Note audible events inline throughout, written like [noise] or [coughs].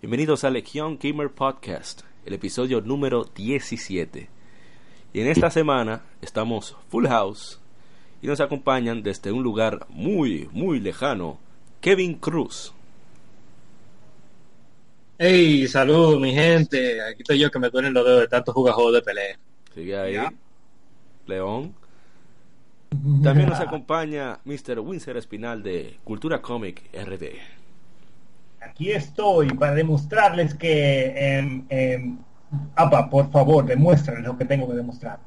Bienvenidos a Legión Gamer Podcast, el episodio número 17. Y en esta semana estamos full house y nos acompañan desde un lugar muy, muy lejano, Kevin Cruz. Hey, salud mi gente, aquí estoy yo que me duelen los dedos de tantos jugadores de pelea. Sigue ahí, León. [laughs] También nos acompaña Mr. Winsor Espinal de Cultura Comic RD. Aquí estoy para demostrarles que... em, em, apa, por favor, demuéstrenles lo que tengo que demostrar.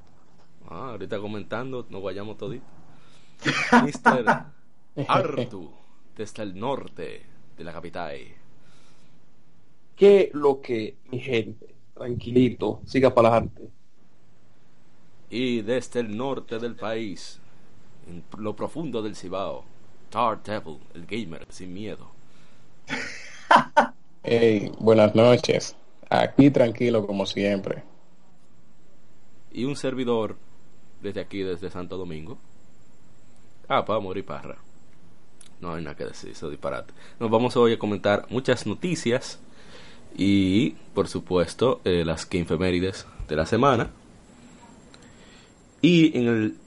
Ah, ahorita comentando, nos vayamos todito. [laughs] Mr. [laughs] Artu, desde el norte de la capital. que lo que mi gente, tranquilito, siga para adelante. Y desde el norte del país, en lo profundo del Cibao, Tar Devil, el gamer sin miedo. Hey, buenas noches. Aquí tranquilo como siempre. Y un servidor desde aquí, desde Santo Domingo. Ah, para morir parra. No hay nada que decir, eso es disparate. Nos vamos hoy a comentar muchas noticias y, por supuesto, eh, las que infemérides de la semana. Y en el,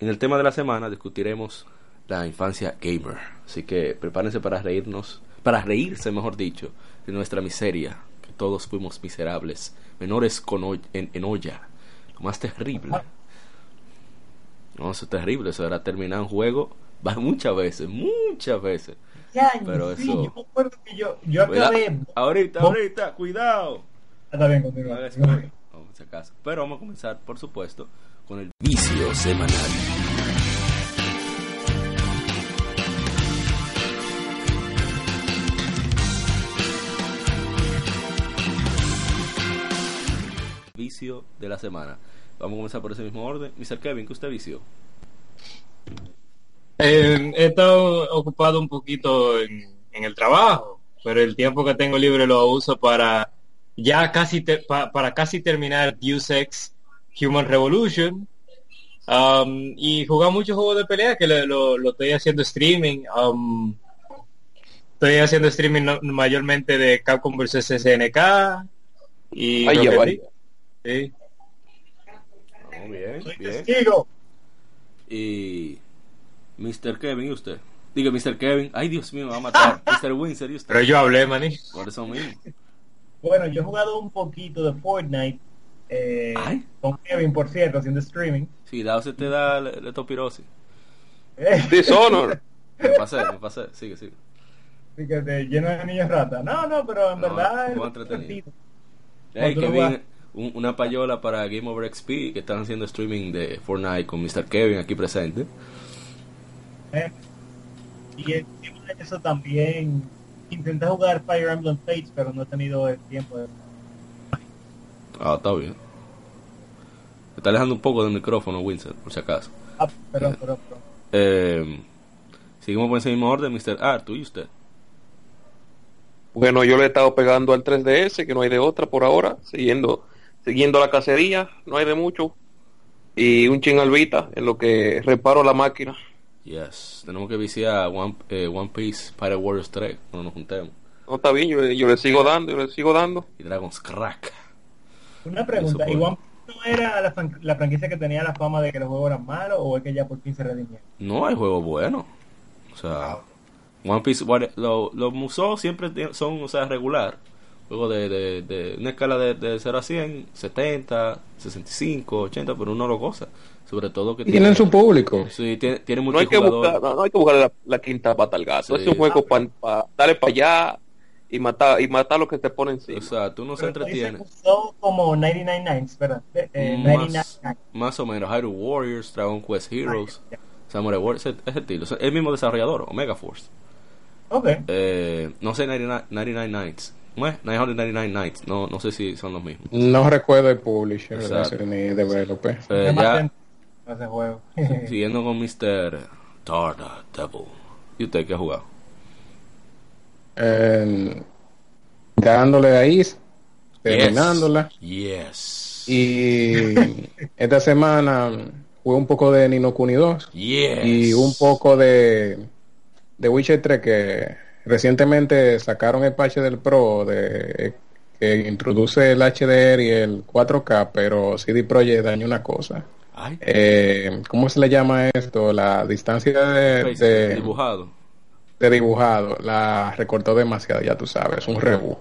en el tema de la semana discutiremos la infancia gamer. Así que prepárense para reírnos, para reírse, mejor dicho, de nuestra miseria, que todos fuimos miserables, menores con en, en olla. Lo más terrible. No, eso es terrible, eso era terminar un juego va muchas veces, muchas veces. Ya, Pero sí, eso- yo me acuerdo que yo, yo Cuidado, acabé... ahorita, ahorita, cuidado. Está bien, No continúa. acaso. Pero vamos a comenzar, por supuesto, con el vicio semanal. Vicio de la semana. Vamos a comenzar por ese mismo orden. Mr. Kevin, ¿qué usted vició? Eh, he estado ocupado un poquito en, en el trabajo, pero el tiempo que tengo libre lo uso para ya casi ter- pa- para casi terminar Deus Ex Human Revolution um, y jugar muchos juegos de pelea que lo, lo- lo estoy haciendo streaming. um, estoy haciendo streaming no- mayormente de Capcom vs SNK y vaya. Sí. Oh, bien, Soy bien. testigo. Y Mr. Kevin, ¿y usted? Diga, Mr. Kevin. Ay, Dios mío, me va a matar. [laughs] Mr. Windsor, ¿y usted? Pero yo hablé, maní. Por eso mismo. Bueno, yo he jugado un poquito de Fortnite eh, Ay. con Kevin, por cierto, haciendo streaming. Si dado se te da le- leptospirosis. Eh, Dishonor. [laughs] Me pasé, me pasé. Sigue, sigue. así que te lleno de niños ratas. No, no, pero en No, verdad es entretenido. Hey, Kevin, un- una payola para Game Over XP que están haciendo streaming de Fortnite con Mr. Kevin aquí presente. Eh, Y encima de eso también intenté jugar Fire Emblem Fates, pero no he tenido el tiempo de... Ah, está bien. Me está alejando un poco del micrófono, Winsor, por si acaso. Ah, perdón, perdón, perdón. Eh, seguimos por ese mismo orden, Mr. Artu, ¿y usted? Bueno, yo le he estado pegando al 3DS, que no hay de otra por ahora, siguiendo, siguiendo la cacería, no hay de mucho. Y un ching al Vita, en lo que reparo la máquina. Yes, tenemos que viciar One, eh, One Piece Pirate Warriors 3 cuando nos juntemos. No está bien, yo, yo le sigo dando, yo le sigo dando. Y Dragon's Crack. Una pregunta, ¿y. One Piece no era la, fran- la franquicia que tenía la fama de que los juegos eran malos o es que ya por fin se redimieron? No hay juego bueno. O sea, One Piece, what- lo- los musos siempre son, o sea, regular. Juego de, de, de una escala de, de 0 a 100, 70, 65, 80, pero uno lo goza. Sobre todo que Tienen su público. Sí, tiene, tiene No hay que buscar, no, no hay que buscar la, la quinta pata al gato. Sí. Es un juego para darle para allá y matar y matar lo que te pone encima. O sea, tú no se dices entretiene. como 99 Nights, ¿verdad? Eh, eh, 99 Más, Nights. más o menos, Hyrule Warriors, Dragon Quest Heroes, Ya. Samurai Warriors, ese, ese estilo. El mismo desarrollador, Omega Force. Ok. Eh, no sé 99, 99 Nights. 999 Nights. No, no sé si son los mismos. No recuerdo el publisher Exacto. ni developer. Eh, ya juego. [laughs] siguiendo con Mr. Darda Devil. ¿Y usted qué ha jugado? Eh, dándole a Is, terminándola. Yes. Y [laughs] esta semana jugué un poco de Nino Kuni 2 Yes. y un poco de, de Witcher 3 que recientemente sacaron el parche del Pro de que introduce el HDR y el 4K, pero CD Projekt dañó una cosa. Ay, Eh, ¿Cómo se le llama esto? La distancia de, dibujado. de dibujado la recortó demasiado, ya tú sabes, un rebu.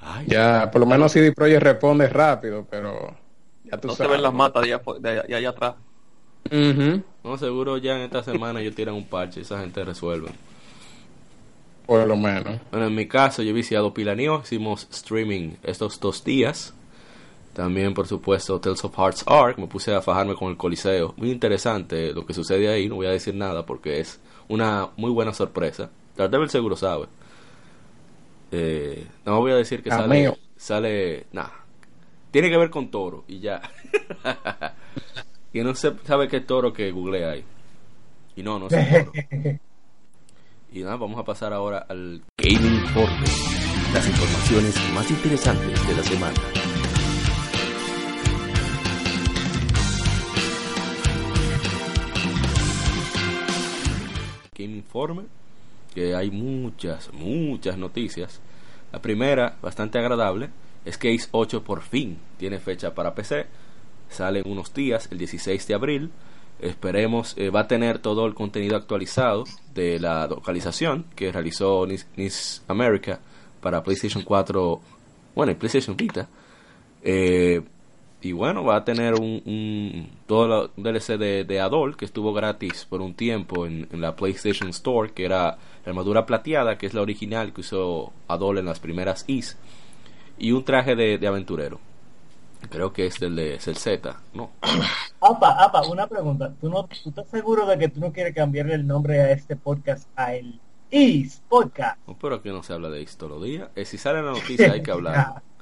Ay, Ya, por lo menos CD Projekt responde rápido, pero ya tú No se sabes. ven las matas de allá, de allá- de allá atrás. Ujú. no, seguro ya en esta semana ellos tiran un parche y esa gente resuelve. Por lo menos. Bueno, en mi caso, yo he viciado Pilanio, hicimos streaming estos dos días. También, por supuesto, Tales of Hearts Arc, me puse a fajarme con el Coliseo. Muy interesante lo que sucede ahí, no voy a decir nada porque es una muy buena sorpresa. Daredevil seguro sabe. Eh, no voy a decir que sale, sale, nada. Tiene que ver con Toro y ya. [laughs] y no se sabe qué Toro que google ahí. Y no, no [laughs] Toro. Y nada, vamos a pasar ahora al Gaming Informe. Las informaciones más interesantes de la semana. Game Informe, que hay muchas, muchas noticias. La primera, bastante agradable, es que Ace 8 por fin tiene fecha para PC. Sale en unos días, el 16 de abril. Esperemos, eh, va a tener todo el contenido actualizado de la localización que realizó Nis America para PlayStation 4, bueno, y PlayStation Vita. Eh, y bueno, va a tener un, un todo un DLC de, de Adol que estuvo gratis por un tiempo en, la PlayStation Store, que era la armadura plateada, que es la original que usó Adol en las primeras Is, y un traje de aventurero. Creo que es el de es el Z, ¿no? [coughs] Apa, apa, una pregunta. ¿Tú, no, ¿Tú estás seguro de que tú no quieres cambiarle el nombre a este podcast a el Is Podcast? No, pero aquí no se habla de Is todos los días. Eh, si sale en la noticia hay que hablar. [laughs]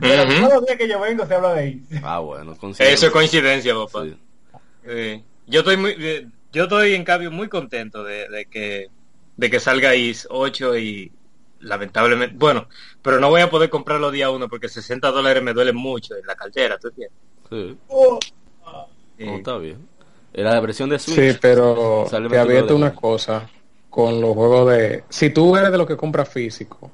Pero Ujú. todos los días que yo vengo se habla de Is. Ah, bueno, Eso es coincidencia, papá. Sí. Sí. Yo estoy muy, eh, yo estoy en cambio muy contento de, de que de que salga IS 8 y lamentablemente, bueno, pero no voy a poder comprarlo día uno porque 60 dólares me duelen mucho en la cartera, ¿tú entiendes? Sí, Oh, Sí. no, está bien. Era la versión de Switch. Sí, pero te 29 advierto de una cosa con los juegos de... Si tú eres de los que compra físico,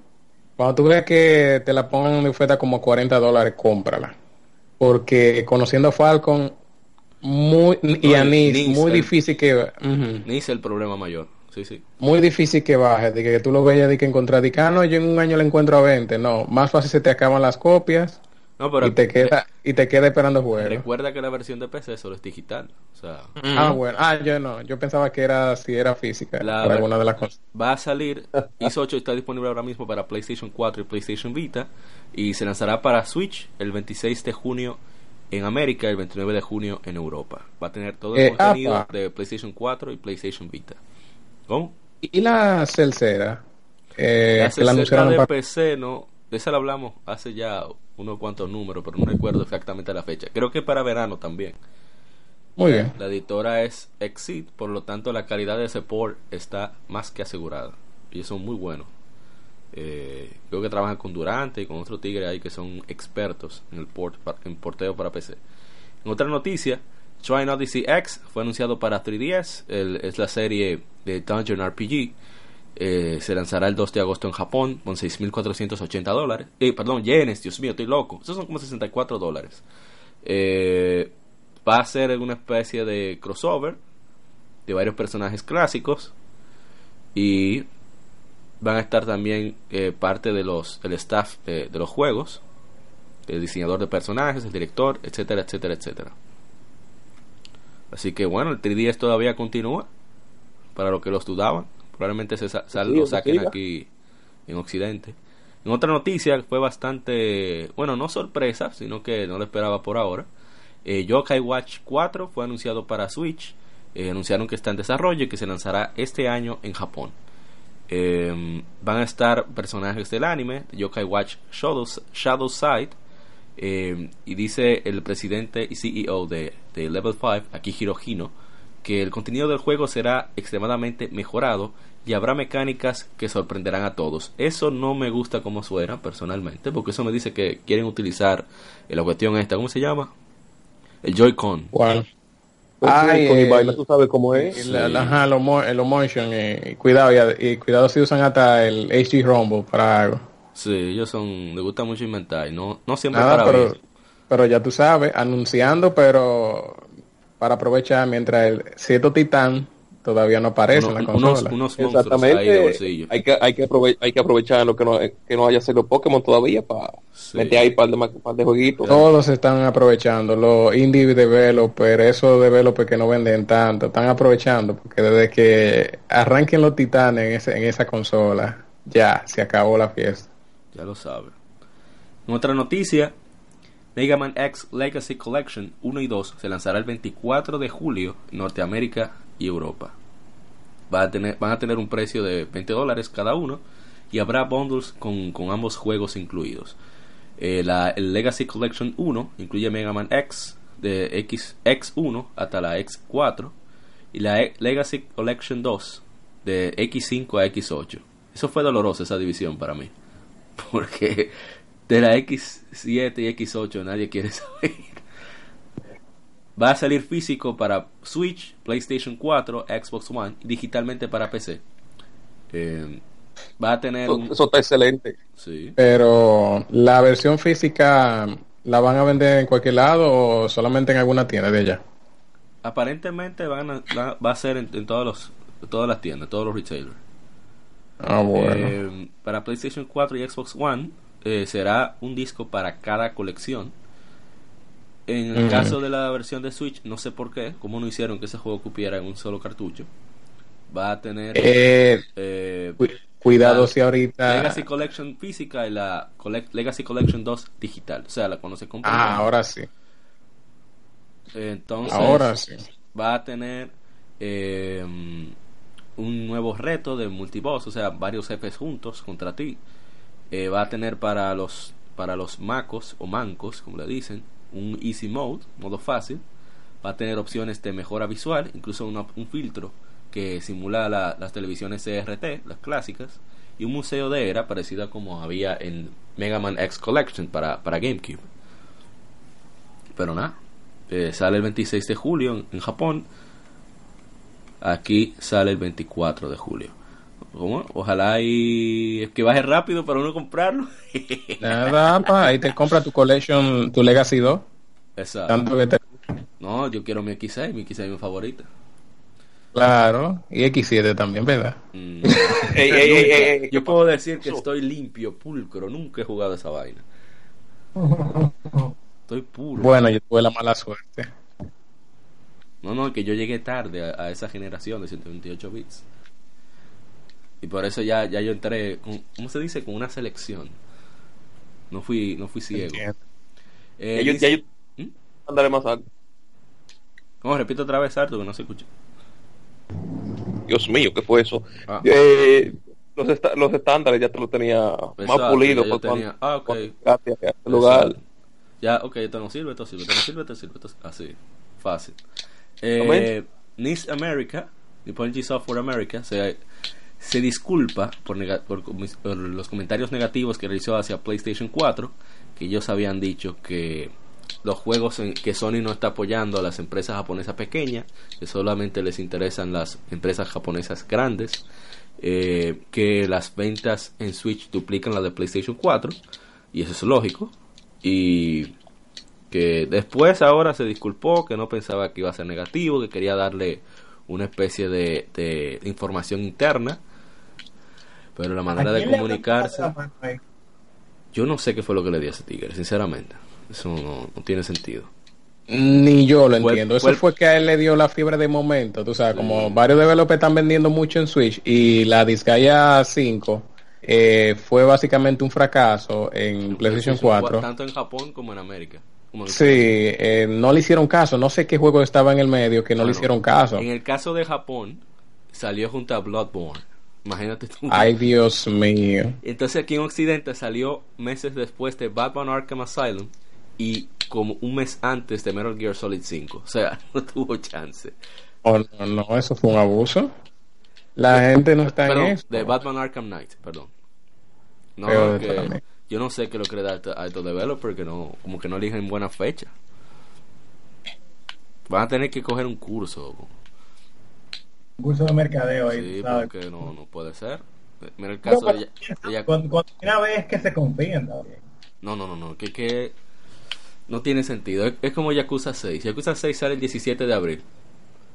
cuando tú ves que te la pongan en oferta como 40 dólares, cómprala. Porque conociendo a Falcon muy, y No, a Nis, muy el- difícil que... ujú, Ni es el problema mayor. Sí, sí. muy difícil que baje, de que tú lo veas de que encontrar, de que ah, no, yo en un año le encuentro a 20, no, más fácil se te acaban las copias No, pero y te queda y te queda esperando juegos. recuerda que la versión de PC solo es digital. O sea, Ah, bueno, ah, yo no, yo pensaba que era si era física, La ver- alguna de las cosas. va a salir. IS 8 está disponible ahora mismo para PlayStation 4 y PlayStation Vita. Y se lanzará para Switch el 26 de junio en América y el 29 de junio en Europa. Va a tener todo el Eh, contenido apa. de PlayStation 4 y PlayStation Vita. ¿Cómo? Y la Celcera, eh, La que la 60 anunciaron de para... PC, no. De esa la hablamos hace ya unos cuantos números, pero no recuerdo exactamente la fecha. Creo que para verano también. Muy bien. La editora es Exit, por lo tanto la calidad de ese port está más que asegurada. Y son muy buenos. Eh, creo que trabajan con Durante y con otro tigre ahí que son expertos en el port, en porteo para PC. En otra noticia, Trying Odyssey X fue anunciado para 3DS. el- es la serie de Dungeon RPG. Eh, se lanzará el 2 de agosto en Japón con 6.480 dólares. Eh, perdón, yenes, Dios mío, estoy loco. Esos son como 64 dólares. Eh, va a ser una especie de crossover de varios personajes clásicos y van a estar también parte de los el staff de los juegos el diseñador de personajes el director etcétera etcétera etcétera así que bueno el 3DS todavía continúa para los que los dudaban probablemente se sa- sal- Sí, lo que saquen aquí en occidente en otra noticia fue bastante bueno no sorpresa sino que no lo esperaba por ahora eh, Yokai Watch 4 fue anunciado para Switch. Eh, anunciaron que está en desarrollo y que se lanzará este año en Japón. Eh, van a estar personajes del anime, Yokai Watch Shadows, Shadow Side, eh, y dice el presidente y CEO de, de Level 5, Akihiro Hino, que el contenido del juego será extremadamente mejorado y habrá mecánicas que sorprenderán a todos. Eso no me gusta como suena personalmente, porque eso me dice que quieren utilizar la cuestión esta, ¿cómo se llama? El Joy-Con. ¿Cuál? Ay, con el- el baile, tú sabes cómo es. el- el- ajá, el motion y cuidado y, y cuidado si usan hasta el HD Rumble para algo. Sí, ellos son, les gusta mucho inventar, y no, no siempre Nada, para pero, bien. pero ya tú sabes, anunciando, pero para aprovechar mientras el cierto titán todavía no aparece Uno- en la unos, consola. unos monstruos ahí de Exactamente. bolsillo. Hay que, hay que, aprove- hay que aprovechar lo que no, que no haya sido Pokémon todavía para Sí. meter ahí un par de, par de jueguitos. Todos están aprovechando, los indie developers, esos developers que no venden tanto, están aprovechando porque desde que arranquen los titanes en, ese- en esa consola, ya se acabó la fiesta. Ya lo sabe. Otra noticia, Mega Man X Legacy Collection 1 y 2 se lanzará el 24 de julio en Norteamérica y Europa. Van a tener un precio de 20 dólares cada uno y habrá bundles con, con ambos juegos incluidos. Eh, la, el Legacy Collection 1 incluye Mega Man X de X, X1 hasta la X4 y la E- Legacy Collection 2 de X5 a X8. Eso fue doloroso esa división para mí. [laughs] Porque de la X7 y X8 nadie quiere saber. Va a salir físico para Switch, PlayStation 4, Xbox One y digitalmente para PC. Eh, va a tener Eso, un... eso está excelente. Sí. Pero la versión física la van a vender en cualquier lado o solamente en alguna tienda de allá. Aparentemente van a- va, va a ser en, en todos los, todas las tiendas, todos los retailers. Ah, bueno. Eh, para PlayStation 4 y Xbox One eh, será un disco para cada colección. En el caso de la versión de Switch, no sé por qué, cómo no hicieron que ese juego cupiera en un solo cartucho. Va a tener Eh, eh, cu- cuidado si ahorita... Legacy Collection física y la Collect- Legacy Collection 2 digital. O sea, la cuando se compra. Ah, ahora sí. Entonces, Ahora sí. va a tener eh, un nuevo reto de multiboss, o sea, varios jefes juntos contra ti. Eh, va a tener para los para los macos o mancos, como le dicen, un easy mode, modo fácil. Va a tener opciones de mejora visual, incluso un filtro que simula la- las televisiones CRT, las clásicas, y un museo de era parecida como había en Mega Man X Collection para, para GameCube. Pero nada, eh, sale el 26 de julio en Japón. Aquí sale el 24 de julio. ¿Cómo? Ojalá y que baje rápido para uno comprarlo. [laughs] Nada, pa, ahí te compra tu collection, tu Legacy 2. Exacto. Tanto que te... No, yo quiero mi X6, mi X6 es mi favorita. Claro, y X7 también, ¿verdad? Mm. [laughs] Ey, ey, ey, Yo ¿qué puedo decir que estoy limpio, pulcro. Nunca he jugado esa vaina. [laughs] Estoy puro. Bueno, yo tuve la mala suerte. No, no, que yo llegué tarde a, a esa generación de 128 bits. Y por eso ya, ya yo entré, con, ¿cómo se dice? Con una selección. No fui, no fui ciego. Eh, yo- dice- yo- ¿Mm? Más alto. ¿Cómo? repito otra vez, Arto, que no se escucha. Dios mío, ¿qué fue eso? Ah. Eh, los, esta- los estándares ya te los tenía Exacto, más yo por tenía- ah, ok. este lugar. Ya, ok, esto no sirve, esto sirve, esto no sirve, esto sirve, esto así, fácil. Eh. NIS America, Nippon G Software America, se, disculpa por los comentarios negativos que realizó hacia PlayStation 4, que ellos habían dicho que los juegos en que Sony no está apoyando a las empresas japonesas pequeñas, que solamente les interesan las empresas japonesas grandes, eh, que las ventas en Switch duplican las de PlayStation 4, y eso es lógico, y que después ahora se disculpó, que no pensaba que iba a ser negativo, que quería darle una especie de, de información interna, pero la manera ¿A de comunicarse, yo no sé qué fue lo que le dio a ese tigre, sinceramente, eso no, no tiene sentido. Ni yo lo Fue- entiendo. Eso fue- fue que a él le dio la fiebre de momento. Tú sabes, Sí. como varios developers están vendiendo mucho en Switch y la Disgaea 5 eh, fue básicamente un fracaso en PlayStation 4. Tanto en Japón como en América. Como Sí, eh, no le hicieron caso. No sé qué juego estaba en el medio que no le hicieron caso. En el caso de Japón, salió junto a Bloodborne. Imagínate tú. Ay, Dios mío. Entonces aquí en Occidente salió meses después de Batman Arkham Asylum y como un mes antes de Metal Gear Solid 5. O sea, [laughs] no tuvo chance. Oh, no, no, eso fue un abuso. La gente no está Perdón, en eso. de Batman Arkham Knight, perdón. No, que. Yo no sé qué lo que le da a estos- developers que no, como que no eligen buena fecha. Van a tener que coger un curso. Un curso de mercadeo ahí, Sí, ¿sabes? porque no, no puede ser. Mira el No, caso pero de, Yakuza. cuando, cuando una vez que se confían también. No, no, no, no, que, que no tiene sentido. Es, es como Yakuza 6. Yakuza 6 sale el 17 de abril.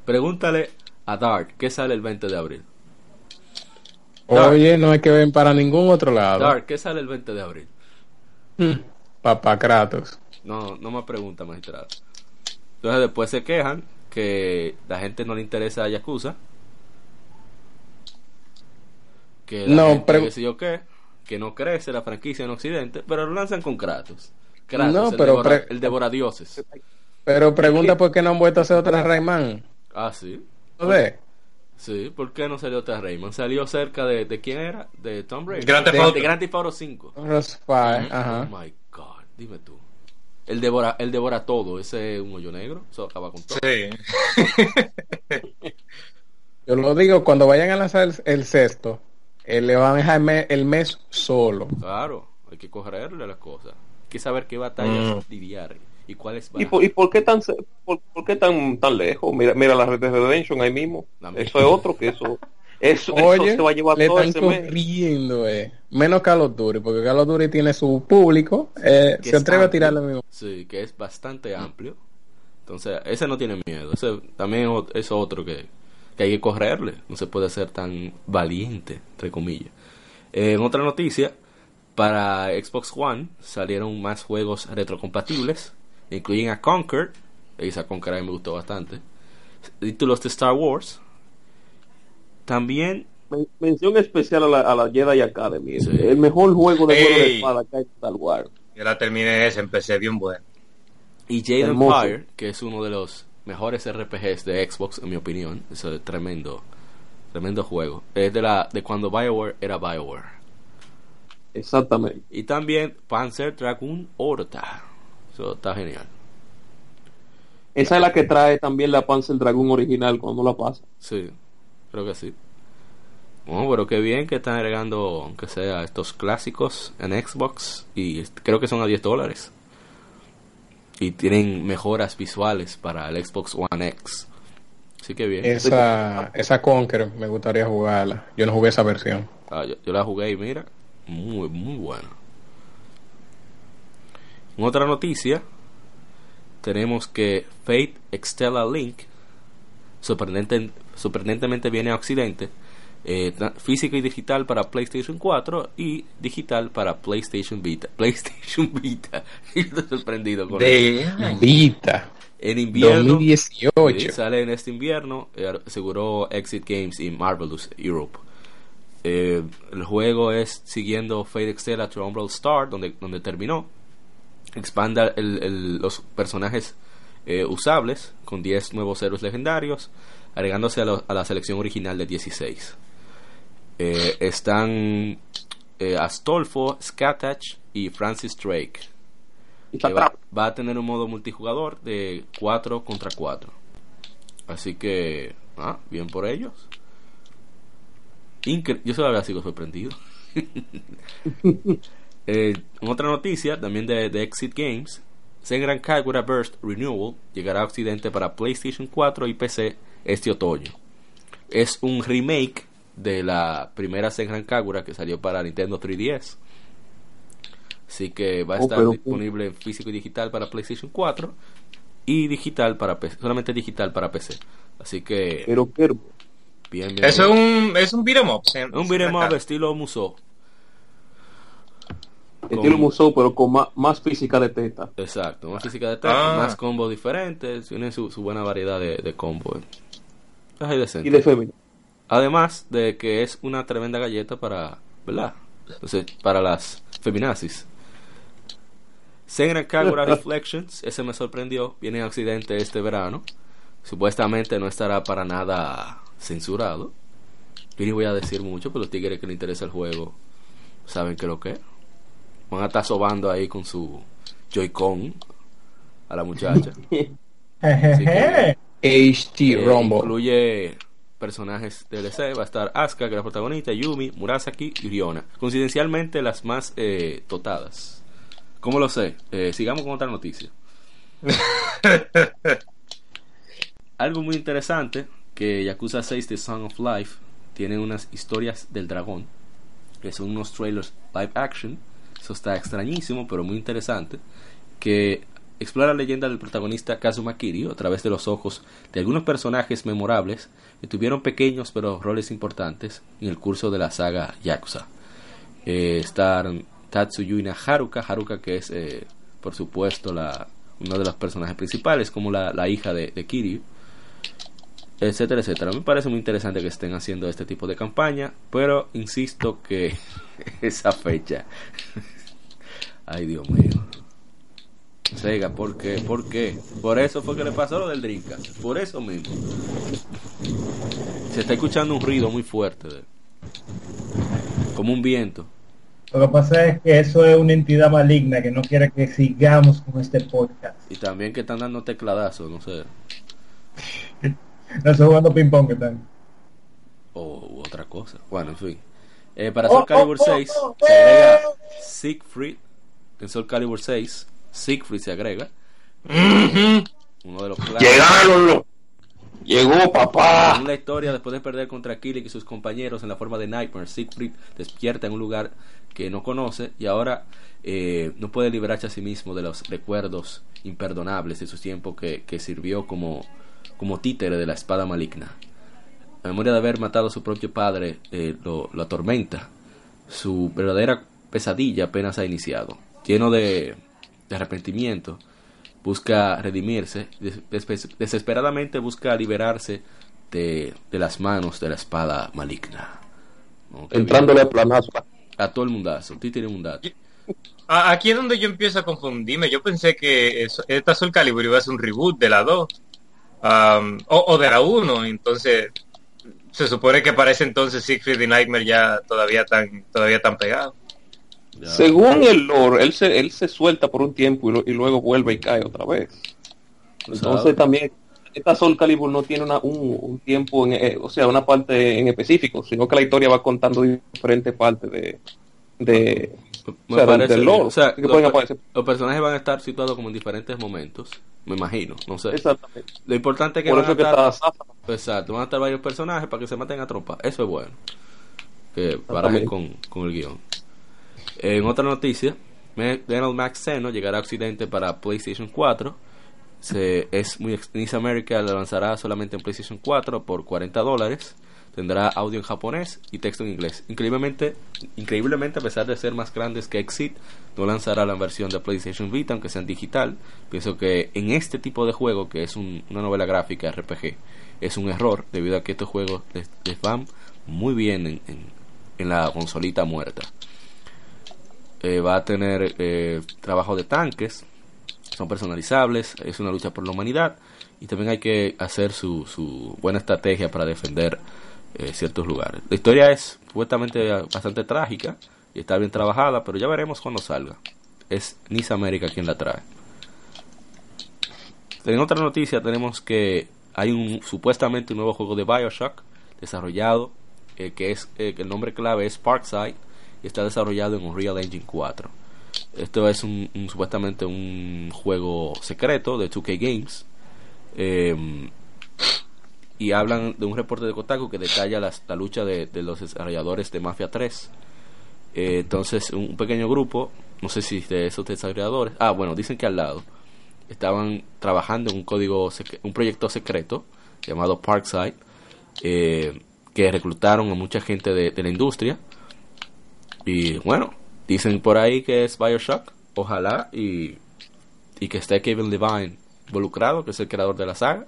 Pregúntale a Dark qué sale el 20 de abril. Oye, no hay que ver para ningún otro lado. Dark, ¿qué sale el 20 de abril? Mm, Papá Kratos. No, no me pregunta, magistrado. Entonces después se quejan que la gente no le interesa a Yakuza. Que la No, gente, pero- qué sé yo qué, que no crece la franquicia en Occidente, pero lo lanzan con Kratos. Kratos, No, el, pero devora, el devoradioses. Pero pregunta por qué no han vuelto a hacer otra Rayman. Ah, sí. ¿No ves? Sí, ¿por qué no salió otra Rayman? Salió cerca de, de quién era? De Tom Brady. Grand Theft de, Auto. de Grand Theft Auto 5. Crossfire, Oh ajá. my god, dime tú. Él devora, él devora todo, ese es un hoyo negro, eso acaba con todo. Sí. [laughs] Yo lo digo, cuando vayan a lanzar el, el sexto, eh, le van a dejar me- el mes solo. Claro, hay que correrle las cosas. Hay que saber qué batallas Mm. lidiar y cuáles ¿Y por, y por qué tan por, por qué tan tan lejos? Mira, mira la Red Dead Redemption ahí mismo. También. Eso es otro que eso [laughs] eso, eso Oye, se va a llevar le todo están ese mes. corriendo, eh. Menos Call of Duty, porque Call of Duty tiene su público, eh, se atreve a amplio. tirar lo mismo. Sí, que es bastante amplio. Entonces, ese no tiene miedo. Ese también es otro que, que hay que correrle. No se puede ser tan valiente, entre comillas. Eh, en otra noticia, para Xbox One salieron más juegos retrocompatibles. Incluyen a Conquer. Esa Conquer a mí me gustó bastante. Títulos de Star Wars. También Men- Mención especial a la, a la Jedi Academy. Sí. El mejor juego de juego de espada que hay en Star Wars. Yo la terminé esa, empecé bien bueno. Y Jade Hermoso. Empire, que es uno de los mejores RPGs de Xbox, en mi opinión. Es un tremendo, tremendo juego. Es de la de cuando BioWare era BioWare. Exactamente. Y también Panzer Dragoon Orta. Eso está genial. Esa es la que trae también la Panzer Dragoon original cuando la pasa. Sí, creo que sí. Bueno, pero qué bien que están agregando, aunque sea estos clásicos en Xbox. Y creo que son a 10 dólares. Y tienen mejoras visuales para el Xbox One X. Así que bien. Esa, esa Conquer me gustaría jugarla. Yo no jugué esa versión. Ah, yo, yo la jugué y mira, muy, muy buena. En otra noticia, tenemos que Fate Extella Link sorprendente- sorprendentemente viene a Occidente, eh, físico y digital para PlayStation 4 y digital para PlayStation Vita. [laughs] PlayStation Vita, [laughs] estoy sorprendido con eso. De... Vita, En invierno, 2018. Sí, sale en este invierno, eh, aseguró Exit Games y Marvelous Europe. Eh, el juego es siguiendo Fate Extella to Umbral Star, donde, donde terminó. Expanda el- el- los personajes eh, usables con 10 nuevos héroes legendarios, agregándose a, lo- a la selección original de 16. Eh, están eh, Astolfo, Skatach y Francis Drake que va a tener un modo multijugador de 4 contra 4. Así que, ah, bien por ellos. Incre- Yo todavía sigo sorprendido. [laughs] Eh, en otra noticia, también de, de Exit Games, Senran Kagura Burst Renewal llegará a Occidente para PlayStation 4 y PC este otoño. Es un remake de la primera Senran Kagura que salió para Nintendo 3DS. Así que va a Oh, estar pero- disponible en físico y digital para PlayStation 4 y digital para PC, solamente digital para PC. Así que Pero bien, bien. Eso es un, es un beat'em up. Es un beat'em up estilo Musou. Estilo museo, pero con más, más física de teta. Exacto, más física de teta, Ah. más combos diferentes, tiene su, su buena variedad de, de combos. Es ahí decente. Y de femenino. Además de que es una tremenda galleta para, ¿verdad? Entonces, para las feminazis. Senran Kagura [laughs] Reflections, ese me sorprendió, viene a Occidente este verano. Supuestamente no estará para nada censurado. Yo ni voy a decir mucho, pero los tigres que le interesa el juego saben que lo que es. Van a estar sobando ahí con su Joy-Con a la muchacha. [laughs] Jejeje. HT Eh, Rumble. Incluye personajes DLC. Va a estar Asuka, que es la protagonista, Yumi, Murasaki y Riona. Coincidencialmente, las más eh, totadas. ¿Cómo lo sé? Eh, sigamos con otra noticia. [laughs] Algo muy interesante que Yakuza 6 The Song of Life tiene unas historias del dragón, que son unos trailers live action. Está extrañísimo, pero muy interesante. Que explora la leyenda del protagonista Kazuma Kiryu a través de los ojos de algunos personajes memorables que tuvieron pequeños pero roles importantes en el curso de la saga Yakuza. Eh, están Tatsuyuina Haruka, Haruka que es eh, por supuesto la, uno de los personajes principales, como la, la hija de, de Kiryu, etcétera, etcétera. Me parece muy interesante que estén haciendo este tipo de campaña, pero insisto que [laughs] esa fecha, ay Dios mío. Sega, ¿por qué? ¿Por qué? Por eso fue que le pasó lo del Dreamcast. Por eso mismo. Se está escuchando un ruido muy fuerte. de- como un viento. Lo que pasa es que eso es una entidad maligna que no quiere que sigamos con este podcast. Y también que están dando tecladazos, no sé. [laughs] No estoy jugando ping pong que están. O u otra cosa. Bueno, en fin. Eh, para Oh, Soul Calibur oh, oh, 6 oh, se agrega eh. Siegfried. En Soul Calibur 6, Siegfried se agrega. Uno de los claves. Llegaron, llegó papá. En la historia, después de perder contra Killick y sus compañeros en la forma de Nightmare, Siegfried despierta en un lugar que no conoce y ahora eh, no puede liberarse a sí mismo de los recuerdos imperdonables de su tiempo que, que sirvió como, como títere de la espada maligna. La memoria de haber matado a su propio padre eh, lo, lo atormenta. Su verdadera pesadilla apenas ha iniciado. Lleno de, de arrepentimiento, busca redimirse, des- des- desesperadamente busca liberarse de, de las manos de la espada maligna. No, Entrándole a planazo. a todo el mundazo, Titi mundazo. A- Aquí es donde yo empiezo a confundirme. Yo pensé que eso- esta Soul Calibur iba a ser un reboot de la 2. am, o, o de la 1. Entonces, se supone que para ese entonces Siegfried y Nightmare ya todavía tan, todavía tan pegados. Ya. Según el lore, él se, él se suelta por un tiempo y, lo- y luego vuelve y cae otra vez. Entonces también, esta Soul Calibur no tiene una, un, un tiempo, en, eh, o sea, una parte en específico, sino que la historia va contando diferentes partes de... de Me o sea, parece del lore, O sea, que los, pueden aparecer. los personajes van a estar situados como en diferentes momentos, me imagino, no sé. Exactamente. Lo importante es que Por van eso a que estar, está exacto, van a estar varios personajes para que se maten a tropa. Eso es bueno. Que barajen con, con el guion. En otra noticia, Daniel Max Zeno llegará a Occidente para PlayStation 4. Se, es muy Nice America lo lanzará solamente en PlayStation 4 por 40 dólares. Tendrá audio en japonés y texto en inglés. Increíblemente, increíblemente a pesar de ser más grandes que Exit, no lanzará la versión de PlayStation Vita, aunque sea en digital. Pienso que en este tipo de juego, que es un- una novela gráfica RPG, es un error debido a que estos juegos les, les van muy bien en, en- en la consolita muerta. Eh, va a tener eh, trabajo de tanques, son personalizables, es una lucha por la humanidad y también hay que hacer su, su buena estrategia para defender eh, ciertos lugares. La historia es supuestamente bastante trágica y está bien trabajada, pero ya veremos cuando salga. Es Nice América quien la trae. En otra noticia tenemos que hay un supuestamente un nuevo juego de Bioshock desarrollado, que es eh, el nombre clave es Parkside y está desarrollado en Unreal Engine 4. Esto es un, supuestamente un juego secreto de 2K Games. Eh, y hablan de un reporte de Kotaku que detalla la lucha de, los desarrolladores de Mafia 3. Eh, entonces, un pequeño grupo, no sé si de esos desarrolladores, ah, bueno, dicen que al lado estaban trabajando en un código, un proyecto secreto llamado Parkside, eh, que reclutaron a mucha gente de la industria. Y bueno, dicen por ahí que es Bioshock, ojalá, y, y que esté Kevin Levine involucrado, que es el creador de la saga.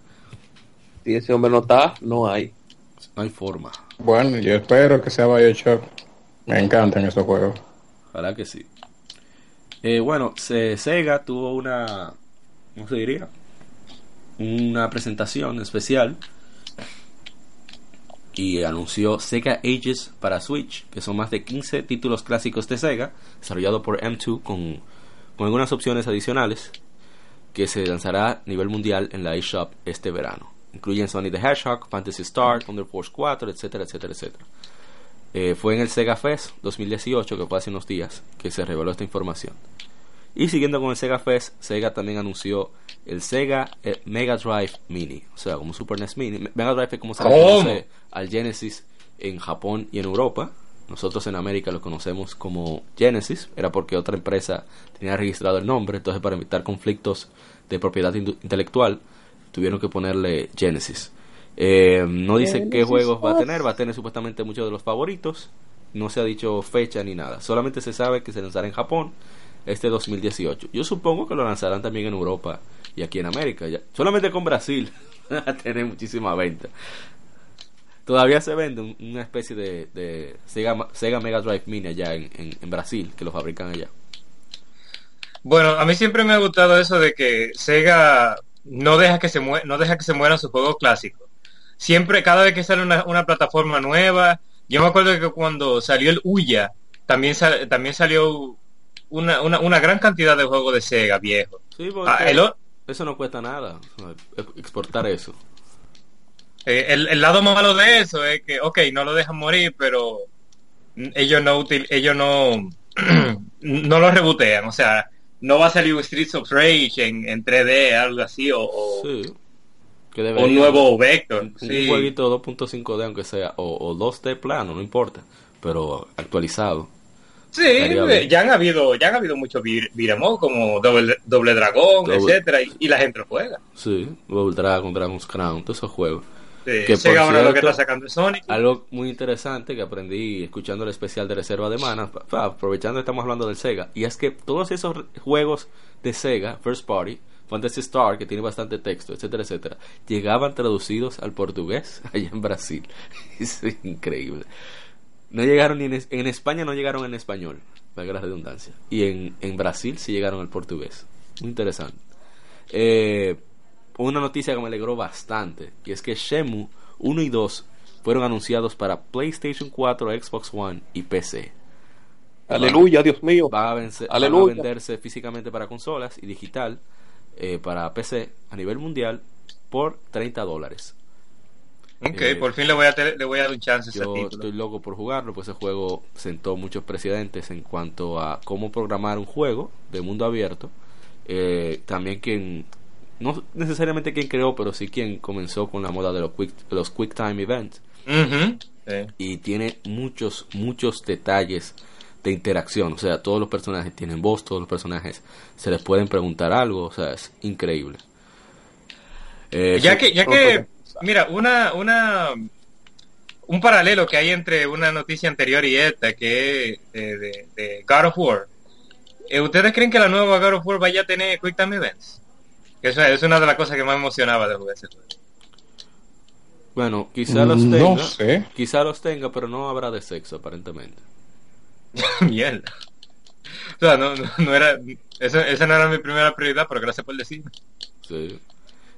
Si ese hombre no está, no hay. No hay forma, Bueno, yo espero que sea Bioshock. Me encantan esos juegos. ojalá que sí. Eh, bueno, se- Sega tuvo una, ¿cómo se diría? Una presentación especial y anunció Sega Ages para Switch, que son más de 15 títulos clásicos de Sega, desarrollado por M2 con, con algunas opciones adicionales, que se lanzará a nivel mundial en la eShop este verano. Incluyen Sonic the Hedgehog, Fantasy Star, Thunder Force 4, etcétera, etcétera, etcétera. Eh, fue en el Sega Fest 2018, que fue hace unos días, que se reveló esta información. Y siguiendo con el Sega Fest, Sega también anunció el Sega Mega Drive Mini, o sea, como Super NES Mini. Mega Drive es como se le conoce al Genesis en Japón y en Europa. Nosotros en América lo conocemos como Genesis, era porque otra empresa tenía registrado el nombre, entonces para evitar conflictos de propiedad intelectual tuvieron que ponerle Genesis. Eh, no dice qué juegos va a tener, va a tener supuestamente muchos de los favoritos, no se ha dicho fecha ni nada, solamente se sabe que se lanzará en Japón este 2018. Yo supongo que lo lanzarán también en Europa y aquí en América. Ya. Solamente con Brasil [laughs] a tener muchísima venta. Todavía se vende un- una especie de, Sega, Sega Mega Drive Mini allá en, en- Brasil, que lo fabrican allá. Bueno, a mí siempre me ha gustado eso de que Sega no deja que se no deja que se mueran sus juegos clásicos. Siempre, cada vez que sale una, una plataforma nueva, yo me acuerdo que cuando salió el Uya, también también salió una, una, una gran cantidad de juegos de Sega. Sí, porque Ah, el, o- eso no cuesta nada, exportar eso. eh, el- el lado malo de eso es que, ok, no lo dejan morir, pero ellos no util- ellos no [clears throat] no lo rebotean, o sea, no va a salir un Streets of Rage en, en 3D, algo así, o, o- Sí. Que un nuevo Vector. un, un sí. jueguito 2.5D aunque sea o, o 2D plano no importa pero actualizado Sí, Estaría bien. ya han habido, ya han habido muchos up, como Doble, Doble Dragón, etcétera, y, y la gente lo juega. sí Double Dragon Dragon's Crown todos esos juegos Sí, Que, por ahora lo que está sacando Sonic. algo muy interesante que aprendí escuchando el especial de reserva de mana aprovechando que estamos hablando del Sega y es que todos esos juegos de Sega First Party Fantasy Star que tiene bastante texto etcétera etcétera llegaban traducidos al portugués [laughs] allá en Brasil [laughs] es increíble no llegaron ni en, es- en España no llegaron en español valga la redundancia y en, en Brasil sí llegaron al portugués muy interesante eh, una noticia que me alegró bastante y es que Shemu 1 y 2 fueron anunciados para PlayStation 4, Xbox One y PC. Aleluya, Dios mío. Van a, vencer- venderse físicamente para consolas y digital eh, para PC a nivel mundial por 30 dólares. Ok, eh, por fin le voy a le voy a dar un chance a ese Yo título. estoy loco por jugarlo, pues ese juego sentó muchos precedentes en cuanto a cómo programar un juego de mundo abierto. Eh, también quien, no necesariamente quien creó, pero sí quien comenzó con la moda de los quick, los quick time events. Sí. Y tiene muchos, muchos detalles de interacción. O sea, todos los personajes tienen voz, todos los personajes se les pueden preguntar algo. O sea, es increíble. Eh, ya sí, que, ya que, mira, una, una, un paralelo que hay entre una noticia anterior y esta, que es de, de- de God of War. Eh, ¿Ustedes creen que la nueva God of War vaya a tener Quick Time Events? Eso es una de las cosas que más emocionaba de jugar ese juego. Bueno, quizá los No tenga. sé. Quizá los tenga, pero no habrá de sexo, aparentemente. [laughs] Mierda. O sea, no, no, no era, eso- esa no era mi primera prioridad, pero gracias por decirme. Sí.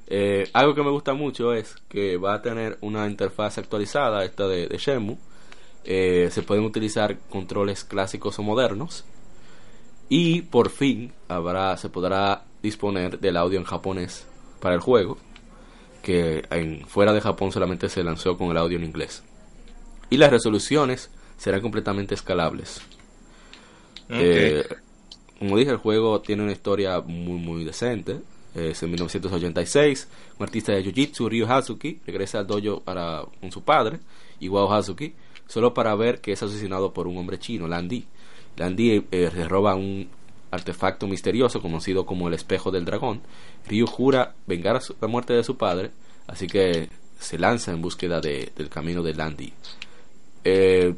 Eh, algo que me gusta mucho es que va a tener una interfaz actualizada, esta de, de Shenmue. Eh, se pueden utilizar controles clásicos o modernos. Y por fin habrá, se podrá disponer del audio en japonés para el juego. Que en, fuera de Japón solamente se lanzó con el audio en inglés. Y las resoluciones serán completamente escalables. Eh, como dije, el juego tiene una historia muy, muy decente. Eh, Es en 1986. Un artista de Jiu-Jitsu, Ryu Hazuki, regresa al dojo para, con su padre, Iwao Hazuki, solo para ver que es asesinado por un hombre chino, Lan Di. Lan Di eh, le roba un artefacto misterioso conocido como el espejo del dragón. Ryu jura vengar la muerte de su padre, así que se lanza en búsqueda de- del camino de Lan Di. Eh,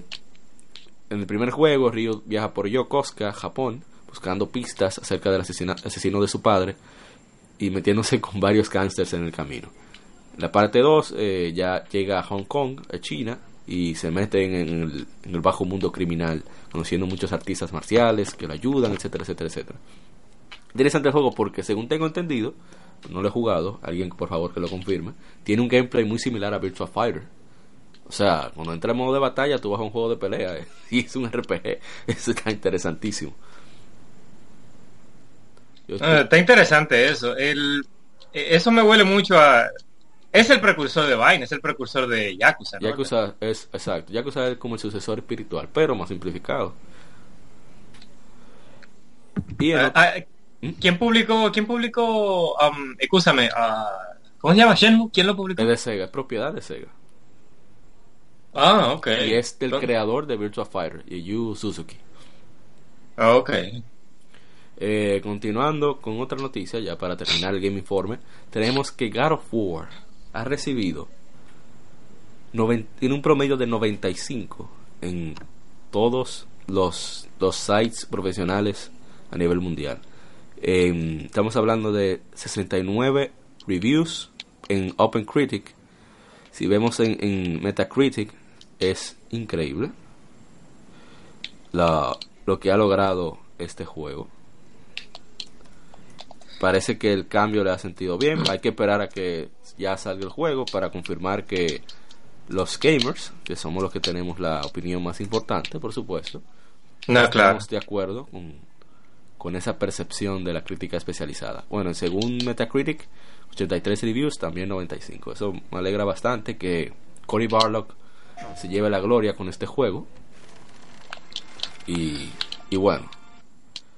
en el primer juego, Ryu viaja por Yokosuka, Japón, buscando pistas acerca del asesino de su padre y metiéndose [laughs] con varios gángsters en el camino. La parte 2 eh, ya llega a Hong Kong, a China, y se mete en, en el, en el bajo mundo criminal, conociendo muchos artistas marciales que lo ayudan, etcétera, etcétera, etcétera. Interesante el juego porque, según tengo entendido, no lo he jugado, alguien por favor que lo confirme, tiene un gameplay muy similar a Virtua Fighter. O sea, cuando entra en modo de batalla, tú vas a un juego de pelea eh, [laughs] y es un RPG. [laughs] Eso está interesantísimo. Estoy- Ah, está interesante eso. El, eh, eso me huele mucho a... Es el precursor de Vine, es el precursor de Yakuza. ¿no? Yakuza es, exacto, Yakuza es como el sucesor espiritual, pero más simplificado. Y Ah, ah, ¿Quién publicó, quién publicó, um, escúchame, ah, ¿cómo se llama? Shenmue? ¿Quién lo publicó? es de Sega, es propiedad de Sega. Ah, ok. Y es del creador de Virtua Fighter, Yu Suzuki. Ah, ok. Eh, continuando con otra noticia, ya para terminar el Game Informe, tenemos que God of War ha recibido tiene un promedio de 95 en todos los, los sites profesionales a nivel mundial. Em, estamos hablando de 69 reviews en OpenCritic. Si vemos en, en Metacritic, es increíble lo que ha logrado este juego. Parece que el cambio le ha sentido bien. Hay que esperar a que ya salga el juego para confirmar que los gamers, que somos los que tenemos la opinión más importante, por supuesto, No, claro. estamos de acuerdo con, con esa percepción de la crítica especializada. Bueno, según Metacritic, 83 reviews, también 95. Eso me alegra bastante que Cory Barlock se lleve la gloria con este juego. Y, y bueno,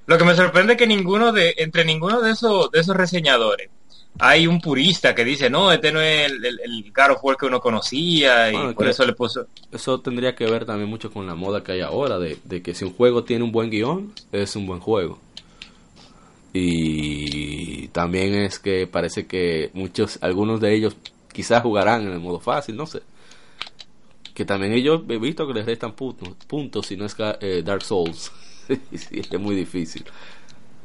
Lo que me sorprende es que ninguno de, entre ninguno de esos, de esos reseñadores, hay un purista que dice, no, este no es el, el, el God of War que uno conocía y Bueno, por eso le puso... eso tendría que ver también mucho con la moda que hay ahora, de, de que si un juego tiene un buen guion, es un buen juego. Y también es que parece que muchos, algunos de ellos quizás jugarán en el modo fácil, no sé. Que también ellos he visto que les restan puntos, puntos si no es eh, Dark Souls. Y [laughs] sí, es muy difícil.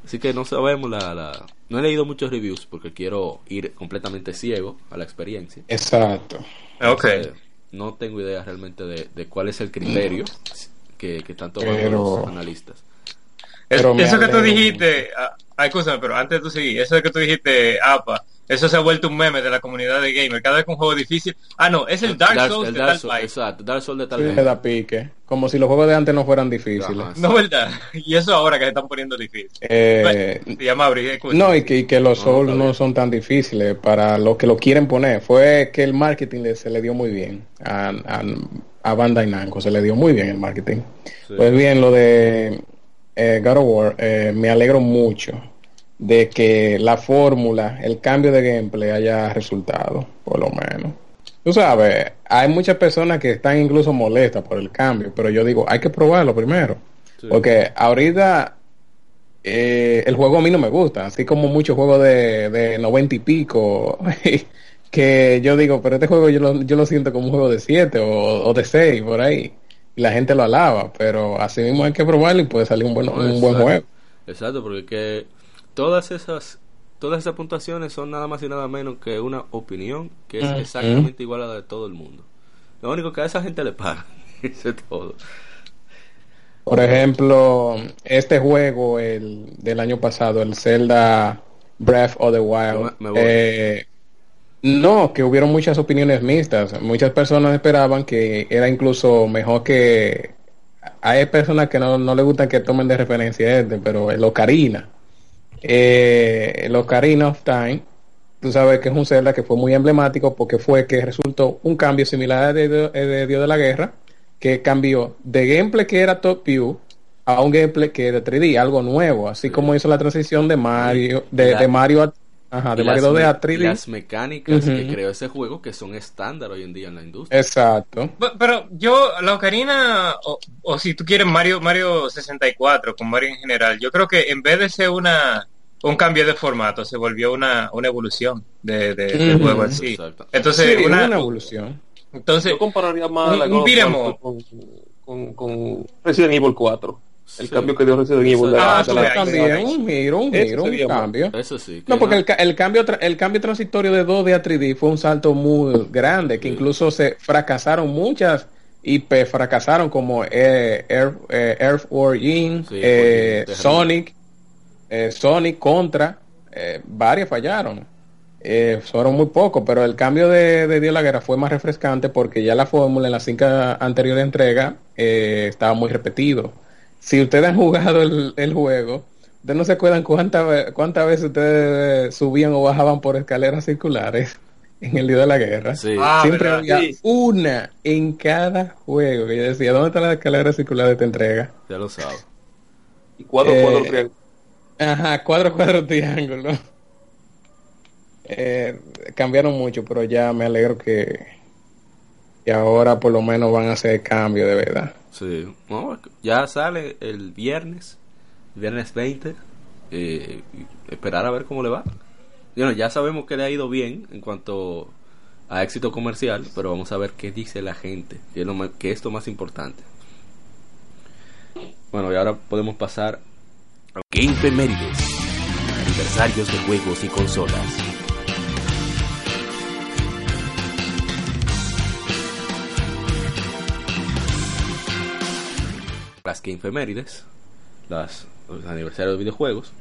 Así que no sabemos la, la... No he leído muchos reviews porque quiero ir completamente ciego a la experiencia. Exacto. Ok. Eh, no tengo idea realmente de, de cuál es el criterio que, que están tomando Pero- los analistas. Es- eso que tú dijiste, ah, ah, escúchame, pero antes de tú seguir, eso que tú dijiste, APA, eso se ha vuelto un meme de la comunidad de gamer. Cada vez que un juego difícil, ah, no, es el Dark, Souls el de Dark tal Souls, exacto, Dark Souls de tal Sí, le da pique. Como si los juegos de antes no fueran difíciles. Ajá. No, ¿verdad? [laughs] Y eso ahora que se están poniendo difícil. Eh, Se llama Abri, escucha. no, y que, y que los No, Souls no son tan difíciles para los que lo quieren poner. Fue que el marketing le- se le dio muy bien a, a, a Bandai Namco, se le dio muy bien el marketing. Sí. Pues bien, lo de eh, God of War, eh, me alegro mucho de que la fórmula, el cambio de gameplay haya resultado, por lo menos. Tú sabes, hay muchas personas que están incluso molestas por el cambio, pero yo digo, hay que probarlo primero. Sí. Porque ahorita eh, el juego a mí no me gusta, así como muchos juegos de, de 90 y pico, [laughs] que yo digo, pero este juego yo lo, yo lo siento como un juego de 7 o, o de 6 por ahí. Y la gente lo alaba, pero así mismo hay que probarlo y puede salir un buen, No, un buen juego. Exacto, porque que todas esas todas esas puntuaciones son nada más y nada menos que una opinión que es exactamente igual a la de todo el mundo. Lo único que a esa gente le paga, [laughs] eso es todo. Por ejemplo, este juego el del año pasado, el Zelda Breath of the Wild, Me- me voy. eh, no, que hubieron muchas opiniones mixtas. Muchas personas esperaban que era incluso mejor que hay personas que no, no le gustan que tomen de referencia este, pero el Ocarina, eh, el Ocarina of Time, tú sabes que es un Zelda que fue muy emblemático porque fue que resultó un cambio similar al de, de, de Dios de la Guerra, que cambió de gameplay que era top view a un gameplay que era 3D, algo nuevo, así como hizo la transición de Mario, de, La- de Mario a, ajá, de Mario las 2D me- a y 3D. las mecánicas que creó ese juego que son estándar hoy en día en la industria. Exacto. Pe- Pero yo, la Ocarina, o, o si tú quieres Mario Mario 64, con Mario en general, yo creo que en vez de ser una un cambio de formato, se volvió una, una evolución de, de- Ujú. juego en sí. Exacto. Entonces, Sí, una, una evolución. entonces Yo compararía más un- la un con, con, con Resident Evil 4. El Sí. cambio que dio Resident Evil de la, Ah, de la- sí, También un giro, un Eso giro, un cambio. Eso sí. No, porque el, ca- el cambio tra- el cambio transitorio de 2D a 3D fue un salto muy grande, que Sí. incluso se fracasaron muchas IP, fracasaron como eh, Air, eh, Earth War Jin, Sí, eh, Sonic, eh, Sonic Contra, eh, varias fallaron. eh, fueron muy pocos, pero el cambio de, de Dios la Guerra fue más refrescante porque ya la fórmula en las cinco anteriores entregas eh, estaba muy repetido. Si ustedes han jugado el, el juego, ustedes no se acuerdan cuántas cuántas veces ustedes subían o bajaban por escaleras circulares en el Dios de la Guerra. Sí. Ah, Siempre ¿verdad? había Sí. una en cada juego que yo decía, ¿dónde está la escalera circular de esta entrega? Ya lo sabes. Y cuadro, Eh, triángulo. Ajá, cuadro, cuadro, [laughs] triángulo. Eh, cambiaron mucho, pero ya me alegro que, que ahora por lo menos van a hacer cambio de verdad. Sí. Ya sale el viernes, viernes 20. eh, esperar a ver cómo le va. Bueno, ya sabemos que le ha ido bien en cuanto a éxito comercial, pero vamos a ver qué dice la gente, que es lo, ma- que es lo más importante. Bueno, y ahora podemos pasar Game Femérides. Aniversarios de juegos y consolas. las Game Femérides, las, los aniversarios de videojuegos.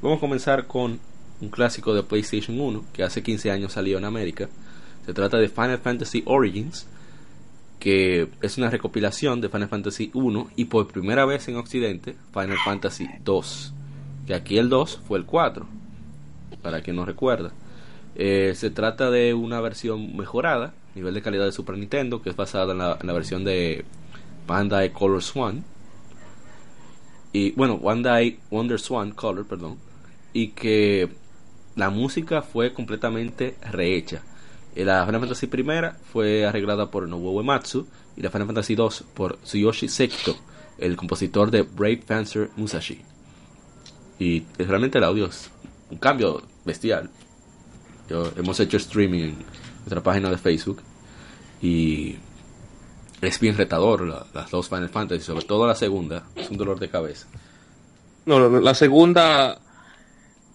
Vamos a comenzar con un clásico de PlayStation 1 que hace 15 años salió en América. Se trata de Final Fantasy Origins, que es una recopilación de Final Fantasy 1 y por primera vez en Occidente Final Fantasy 2. Que aquí el 2 fue el 4, para quien no recuerda. Eh, se trata de una versión mejorada, nivel de calidad de Super Nintendo, que es basada en la, versión de Bandai Color Swan y bueno, Bandai Wonder Swan Color, perdón, y que la música fue completamente rehecha. Eh, La Final Fantasy primera fue arreglada por Nobuo Uematsu y la Final Fantasy 2 por Tsuyoshi Sekito, el compositor de Brave Fencer Musashi. Y es realmente el audio es un cambio bestial. Hemos hecho streaming en nuestra página de Facebook y es bien retador la- las dos Final Fantasy, sobre todo la segunda, es un dolor de cabeza. No, la segunda.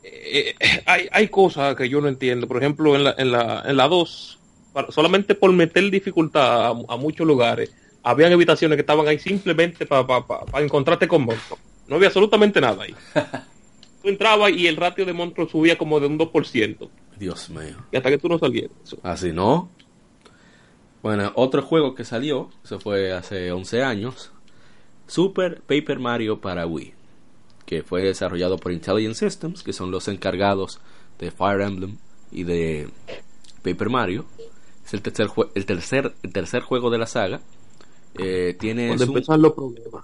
Eh, hay, hay cosas que yo no entiendo. Por ejemplo, en la, en la, en la 2, para- solamente por meter dificultad a, a muchos lugares, habían habitaciones que estaban ahí simplemente para encontrarte con monstruos. No había absolutamente nada ahí. [laughs] Tú entrabas y el ratio de monstruos subía como de un 2%. Dios mío. Y hasta que tú no salieras. Así no. Bueno, otro juego que salió, eso fue hace 11 años, Super Paper Mario para Wii, que fue desarrollado por Intelligent Systems, que son los encargados de Fire Emblem y de Paper Mario. Es el tercer, el tercer, el tercer juego de la saga. Eh, los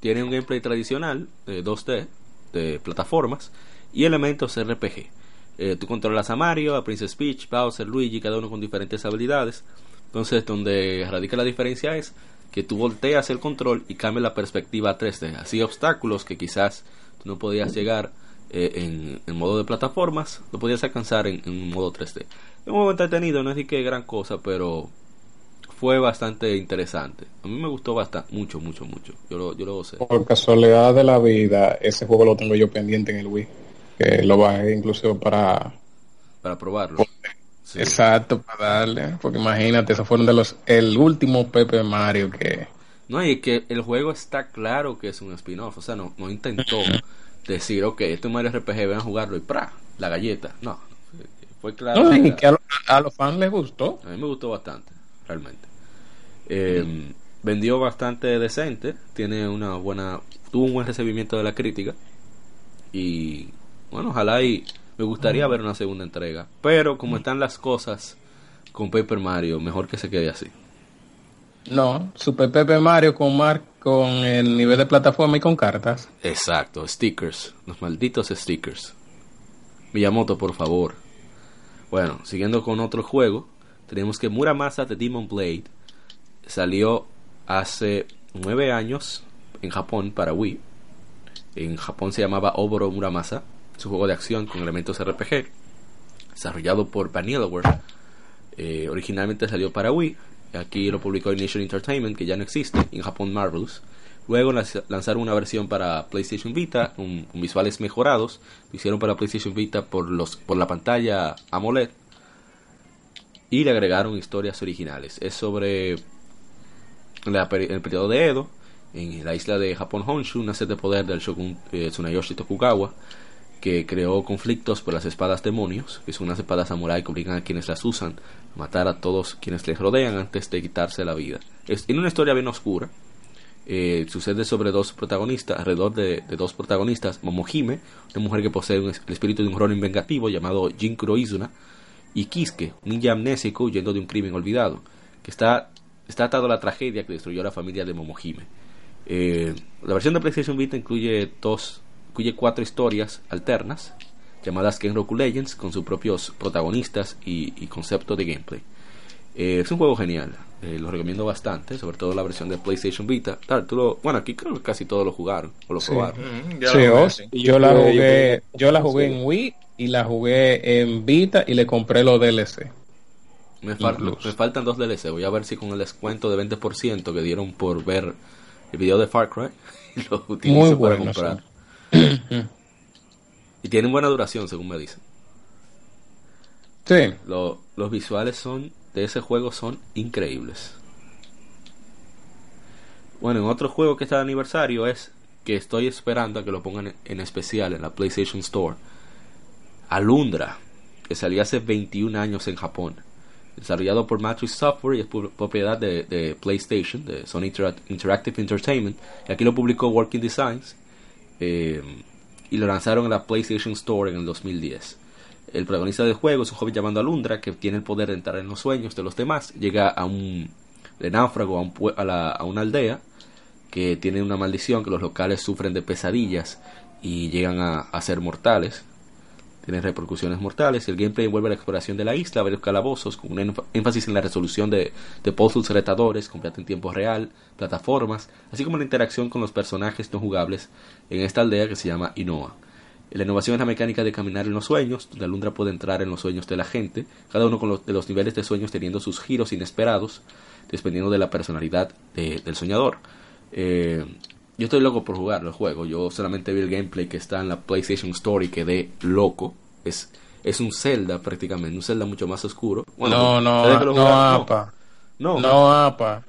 tiene un gameplay tradicional eh, 2D de plataformas y elementos RPG. Eh, tú controlas a Mario, a Princess Peach, Bowser, Luigi, cada uno con diferentes habilidades. Entonces, donde radica la diferencia es que tú volteas el control y cambias la perspectiva a 3D. Así obstáculos que quizás tú no podías llegar eh, en, en modo de plataformas, lo podías alcanzar en, en modo 3D. Es un juego entretenido, no es que gran cosa, pero fue bastante interesante. A mí me gustó bastante, mucho, mucho, mucho. Yo lo, yo lo gocé. Por casualidad de la vida, ese juego lo tengo yo pendiente en el Wii. Que lo bajé incluso para... Para probarlo. Sí. Exacto, para darle. Porque imagínate, esos fueron de los... El último Pepe Mario que... No, y es que el juego está claro que es un spin-off. O sea, no, no intentó [laughs] decir, ok, este es Mario RPG, ven a jugarlo y ¡pra! La galleta. No, fue claro. No, y que a, lo- a los fans les gustó. A mí me gustó bastante, realmente. Eh, vendió bastante decente, tiene una buena, tuvo un buen recibimiento de la crítica y bueno, ojalá y me gustaría ver una segunda entrega, pero como están las cosas con Paper Mario, mejor que se quede así. No, Super Pepe Mario con, mar, con el nivel de plataforma y con cartas. Exacto, stickers, los malditos stickers. Miyamoto, por favor. Bueno, siguiendo con otro juego, tenemos que Muramasa de Demon Blade salió hace nueve años en Japón para Wii. En Japón se llamaba Oboro Muramasa, es un juego de acción con elementos RPG, desarrollado por Vanillaware. Eh, originalmente salió para Wii, aquí lo publicó Initial Entertainment, que ya no existe, en Japón Marvelous. Luego lanz- lanzaron una versión para PlayStation Vita con visuales mejorados. Lo hicieron para PlayStation Vita por, los, por la pantalla AMOLED. Y le agregaron historias originales. Es sobre el periodo de Edo, en la isla de Japón Honshu, una sed de poder del shogun eh, Tsunayoshi Tokugawa. Que creó conflictos por las espadas demonios, que son unas espadas samurai que obligan a quienes las usan a matar a todos quienes les rodean antes de quitarse la vida. Es, una historia bien oscura. Eh, sucede sobre dos protagonistas, alrededor de, de dos protagonistas, Momohime, una mujer que posee el espíritu de un Ronin vengativo llamado Jinkuro Izuna, y Kisuke, un ninja amnésico huyendo de un crimen olvidado, que está, está atado a la tragedia que destruyó a la familia de Momohime. Eh, la versión de PlayStation Vita incluye dos, incluye cuatro historias alternas llamadas Kenroku Legends con sus propios protagonistas y, y concepto de gameplay. Eh, es un juego genial, eh, lo recomiendo bastante, sobre todo la versión de PlayStation Vita. Tú lo- bueno, aquí creo que casi todos lo jugaron o lo Sí. probaron. Mm, ya Sí, lo jugué, sí. yo la jugué, yo- la jugué en Wii y la jugué en Vita y le compré los DLC. Me, fal- Incluso. me faltan dos DLC. Voy a ver si con el descuento de 20% que dieron por ver el video de Far Cry [laughs] lo utilizo Muy para bueno, comprar. Y tienen buena duración, según me dicen. Sí, Lo- los visuales son de ese juego son increíbles. Bueno, en otro juego que está de aniversario es que estoy esperando a que lo pongan en- especial en la PlayStation Store. Alundra, que salió hace 21 años en Japón. Desarrollado por Matrix Software y es propiedad de, de PlayStation, de Sony Intera- Interactive Entertainment. Y aquí lo publicó Working Designs. Eh, y lo lanzaron en la PlayStation Store en el 2010. El protagonista del juego es un joven llamado Alundra que tiene el poder de entrar en los sueños de los demás. Llega a un náufrago a, un a, la- a una aldea que tiene una maldición que los locales sufren de pesadillas y llegan a, a ser mortales. Tienen repercusiones mortales. El gameplay envuelve la exploración de la isla, varios calabozos, con un énfa- énfasis en la resolución de, puzzles retadores, combate en tiempo real, plataformas, así como la interacción con los personajes no jugables en esta aldea que se llama Inoa. La innovación es la mecánica de caminar en los sueños, donde Alundra puede entrar en los sueños de la gente, cada uno con los, de los niveles de sueños teniendo sus giros inesperados, dependiendo de la personalidad de- del soñador. Eh, yo estoy loco por jugar el juego, yo solamente vi el gameplay que está en la PlayStation Store y quedé loco. Es, es un Zelda prácticamente, un Zelda mucho más oscuro. Bueno, no, no, no, jugaron, apa. no, No, apa.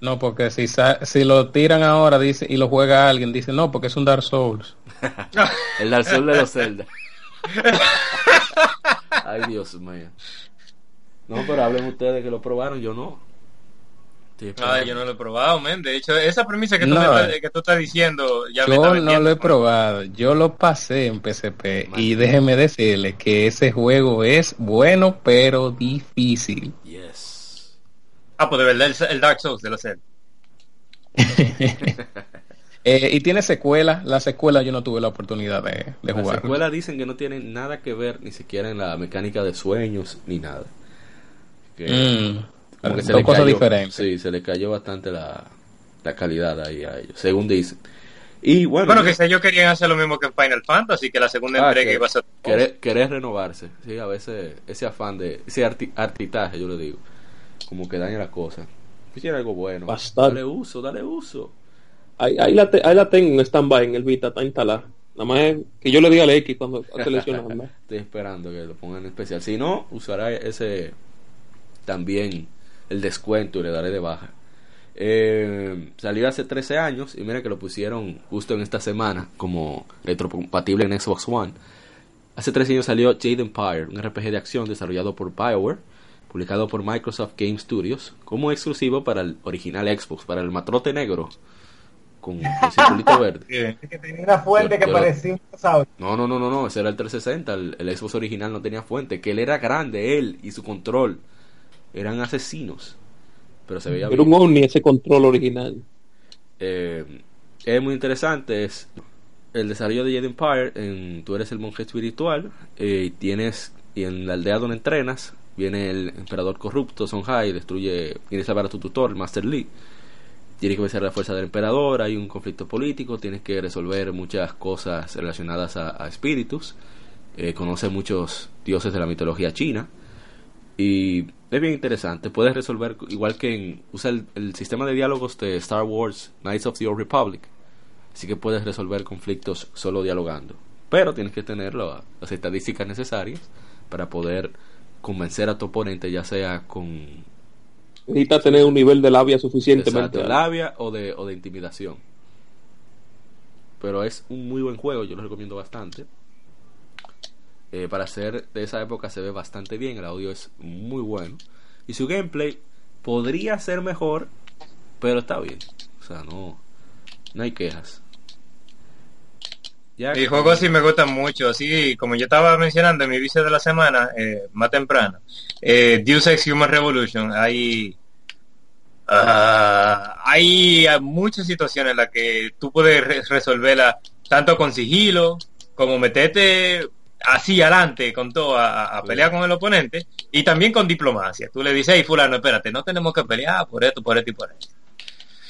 No, porque si, si lo tiran ahora dice y lo juega alguien, dice no, porque es un Dark Souls. [laughs] El Dark Souls de los Zelda. Ay, Dios mío. No, pero hablen ustedes que lo probaron, yo no. Esperando. Ay, yo no lo he probado, men. De hecho, esa premisa que tú, No. me estás, que tú estás diciendo ya me está Yo no lo he probado, yo lo pasé en PSP y déjeme decirle que ese juego es bueno pero difícil. Yes. Ah, pues de verdad, el, el Dark Souls de los [laughs] Zelda. [laughs] Eh, y tiene secuela, la secuela yo no tuve la oportunidad de, de Las jugar. secuelas dicen que no tienen nada que ver ni siquiera en la mecánica de sueños ni nada. Que, Mm, como que se dos le cosas cayó- diferentes. Sí, se le cayó bastante la, la calidad ahí a ellos, según dicen. Y bueno, Bueno, que sé yo querían hacer lo mismo que en Final Fantasy, que la segunda Ah, entrega que- iba a ser... querer, querer renovarse. Sí, a veces ese afán de, ese arti- artitaje, yo le digo, como que daña la cosa. Quisiera algo bueno. Bastante. Dale uso, dale uso. Ahí, ahí, la, te- ahí la tengo en stand-by en el Vita, está instalada. Nada más es que yo le diga al X cuando [laughs] seleccionando. Estoy esperando que lo pongan en especial. Si no, usará ese también el descuento y le daré de baja. Eh, salió hace 13 años y mira que lo pusieron justo en esta semana como retrocompatible en Xbox One. Hace 13 años salió Jade Empire, un RPG de acción desarrollado por BioWare, publicado por Microsoft Game Studios, como exclusivo para el original Xbox, para el matrote negro con el circulito verde. [laughs] Eh, Es que tenía una fuente Yo- que yo- parecía un. No, no, no, no, no, ese era el 360, el, el Xbox original no tenía fuente, que él era grande, él y su control eran asesinos, pero se veía Era bien. un Omni ese control original. Eh, es muy interesante, es el desarrollo de Jade Empire, en, tú eres el monje espiritual eh, y tienes, y en la aldea donde entrenas, viene el emperador corrupto, Songhai, destruye, que salvar a tu tutor, el Master Lee. Tienes que vencer la fuerza del emperador, hay un conflicto político, tienes que resolver muchas cosas relacionadas a, a espíritus, eh, conoce muchos dioses de la mitología china y es bien interesante. Puedes resolver, igual que en, usa el, el sistema de diálogos de Star Wars Knights of the Old Republic, así que puedes resolver conflictos solo dialogando, pero tienes que tener la- las estadísticas necesarias para poder convencer a tu oponente, ya sea con Necesita tener un nivel de labia suficientemente alto. labia o de, o de intimidación. Pero es un muy buen juego, yo lo recomiendo bastante. Eh, para ser de esa época se ve bastante bien, el audio es muy bueno. Y su gameplay podría ser mejor, pero está bien. O sea, no, no hay quejas. Ya Y juegos sí me gustan mucho, así como yo estaba mencionando en mi vicio de la semana, eh, más temprano, eh, Deus Ex Human Revolution, hay, ah, hay muchas situaciones en las que tú puedes re- resolverla tanto con sigilo, como meterte así adelante con todo a, pelear con el oponente, y también con diplomacia. Tú le dices, hey fulano, espérate, no tenemos que pelear por esto, por esto y por esto.